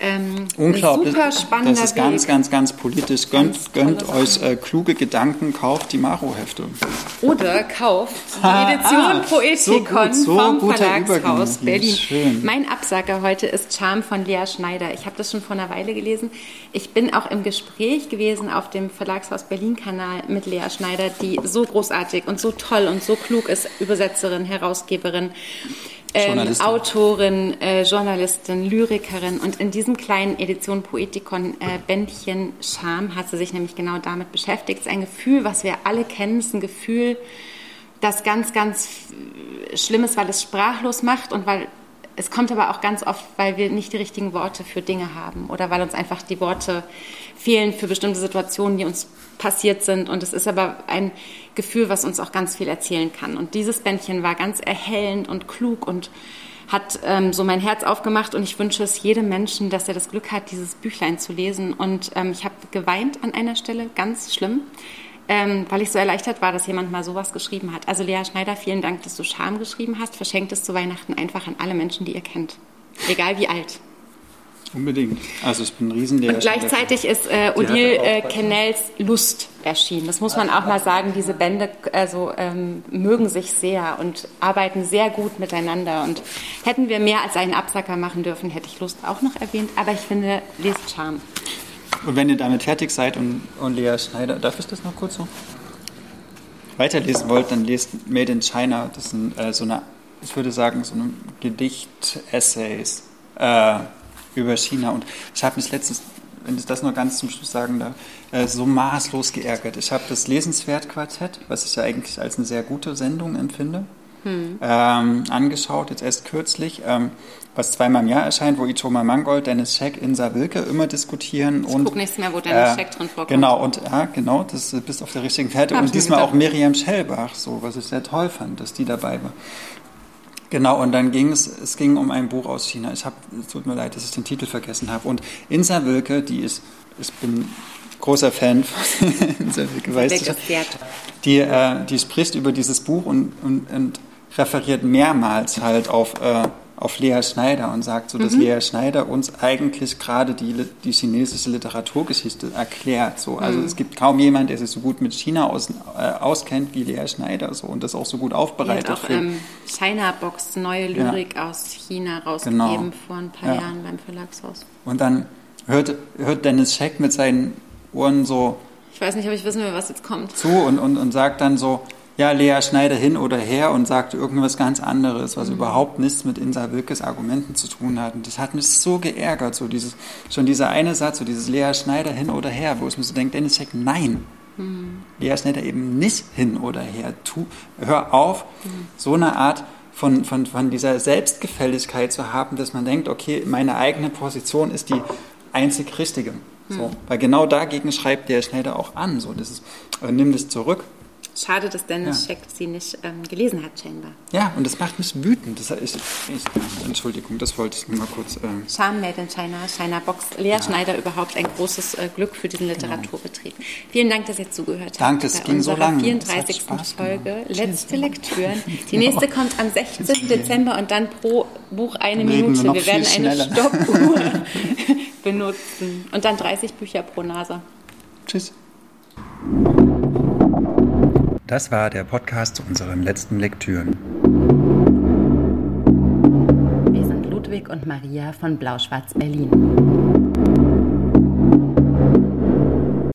ähm, Unglaublich. super spannender das ist ganz, Weg. ganz, ganz politisch. Gönnt, Ganz gönnt euch äh, kluge Gedanken, kauft die Maro-Hefte. Oder kauft <laughs> die Ah, Edition ah, so Poetikon gut, so vom Verlagshaus Übergang. Berlin. Schön. Mein Absacker heute ist Charme von Lea Schneider. Ich habe das schon vor einer Weile gelesen. Ich bin auch im Gespräch gewesen auf dem Verlagshaus Berlin-Kanal mit Lea Schneider, die so großartig und so toll und so klug ist, Übersetzerin, Herausgeberin. Ähm. Autorin, äh, Journalistin, Lyrikerin und in diesem kleinen Edition Poetikon äh, Bändchen Charme hat sie sich nämlich genau damit beschäftigt. Es ist ein Gefühl, was wir alle kennen, es ist ein Gefühl, das ganz, ganz schlimm ist, weil es sprachlos macht und weil es kommt aber auch ganz oft, weil wir nicht die richtigen Worte für Dinge haben oder weil uns einfach die Worte fehlen für bestimmte Situationen, die uns passiert sind. Und es ist aber ein Gefühl, was uns auch ganz viel erzählen kann. Und dieses Bändchen war ganz erhellend und klug und hat ähm, so mein Herz aufgemacht und ich wünsche es jedem Menschen, dass er das Glück hat, dieses Büchlein zu lesen. Und ähm, ich habe geweint an einer Stelle, ganz schlimm, ähm, weil ich so erleichtert war, dass jemand mal sowas geschrieben hat. Also Lea Schneider, vielen Dank, dass du Scham geschrieben hast. Verschenkt es zu Weihnachten einfach an alle Menschen, die ihr kennt. Egal wie alt. Unbedingt. Also ich bin ein Riesenlehrer. Und gleichzeitig ist äh, Odile äh. Kennels Lust erschienen. Das muss man auch mal sagen. Diese Bände also, ähm, mögen sich sehr und arbeiten sehr gut miteinander. Und hätten wir mehr als einen Absacker machen dürfen, hätte ich Lust auch noch erwähnt. Aber ich finde, lest Charme. Und wenn ihr damit fertig seid und, und Lea Schneider, darf ich das noch kurz so? Weiterlesen wollt, dann lest Made in China. Das sind äh, so eine, ich würde sagen, so eine Gedicht-Essays äh, über China. Und ich habe mich letztens, wenn ich das noch ganz zum Schluss sagen darf, äh, so maßlos geärgert. Ich habe das Lesenswert-Quartett, was ich ja eigentlich als eine sehr gute Sendung empfinde, ähm, angeschaut, jetzt erst kürzlich, ähm, was zweimal im Jahr erscheint, wo Itoma Mangold, Dennis Scheck, Insa Wilke immer diskutieren. Ich und, guck nichts mehr, wo Dennis Scheck drin vorkommt. Genau, und ja, genau, das äh, bist auf der richtigen Fährte. Ich Und diesmal auch Miriam Schellbach, so, was ich sehr toll fand, dass die dabei war. Genau, und dann ging es, es ging um ein Buch aus China. Ich habe, es tut mir leid, dass ich den Titel vergessen habe. Und Insa Wilke, die ist, ich bin großer Fan von <laughs> Insa Wilke, weißt du, die, äh, die spricht über dieses Buch und, und, und referiert mehrmals halt auf, äh, auf Lea Schneider und sagt so, dass Mhm. Lea Schneider uns eigentlich gerade die, die chinesische Literaturgeschichte erklärt. So. Mhm. Also es gibt kaum jemand, der sich so gut mit China aus, äh, auskennt wie Lea Schneider so, und das auch so gut aufbereitet. auch ähm, China Box neue Lyrik aus China rausgegeben Genau. vor ein paar Ja. Jahren beim Verlagshaus. und dann hört, hört Dennis Scheck mit seinen Ohren so Ich weiß nicht, ob ich wissen will, was jetzt kommt. zu und, und, und sagt dann so, ja, Lea Schneider hin oder her und sagt irgendwas ganz anderes, was überhaupt nichts mit Insa Wilkes Argumenten zu tun hat. Und das hat mich so geärgert, so dieses, schon dieser eine Satz, so dieses Lea Schneider hin oder her, wo ich mir so denke, Dennis Scheck, nein. Lea Schneider eben nicht hin oder her. Tu, hör auf, so eine Art von, von, von dieser Selbstgefälligkeit zu haben, dass man denkt, okay, meine eigene Position ist die einzig richtige. So, weil genau dagegen schreibt Lea Schneider auch an. So, das ist, äh, nimm das zurück. Schade, dass Dennis Ja. Scheck sie nicht ähm, gelesen hat, scheinbar. Ja, und das macht mich wütend. Das ist, ich, Entschuldigung, das wollte ich nur mal kurz. Ähm, Made in China, China Box. Lea Schneider überhaupt ein großes äh, Glück für diesen Literaturbetrieb. Vielen Dank, dass ihr zugehört habt. Danke, es ging so unserer lang. Es hat 34. Spaß Folge. Letzte Lektüren. <laughs> Die nächste kommt am 16. Dezember und dann pro Buch eine reden wir Minute. noch Wir werden eine. Stoppuhr <laughs> benutzen. Und dann 30 Bücher pro Nase. tschüss. Das war der Podcast zu unseren letzten Lektüren. Wir sind Ludwig und Maria von Blau-Schwarz Berlin.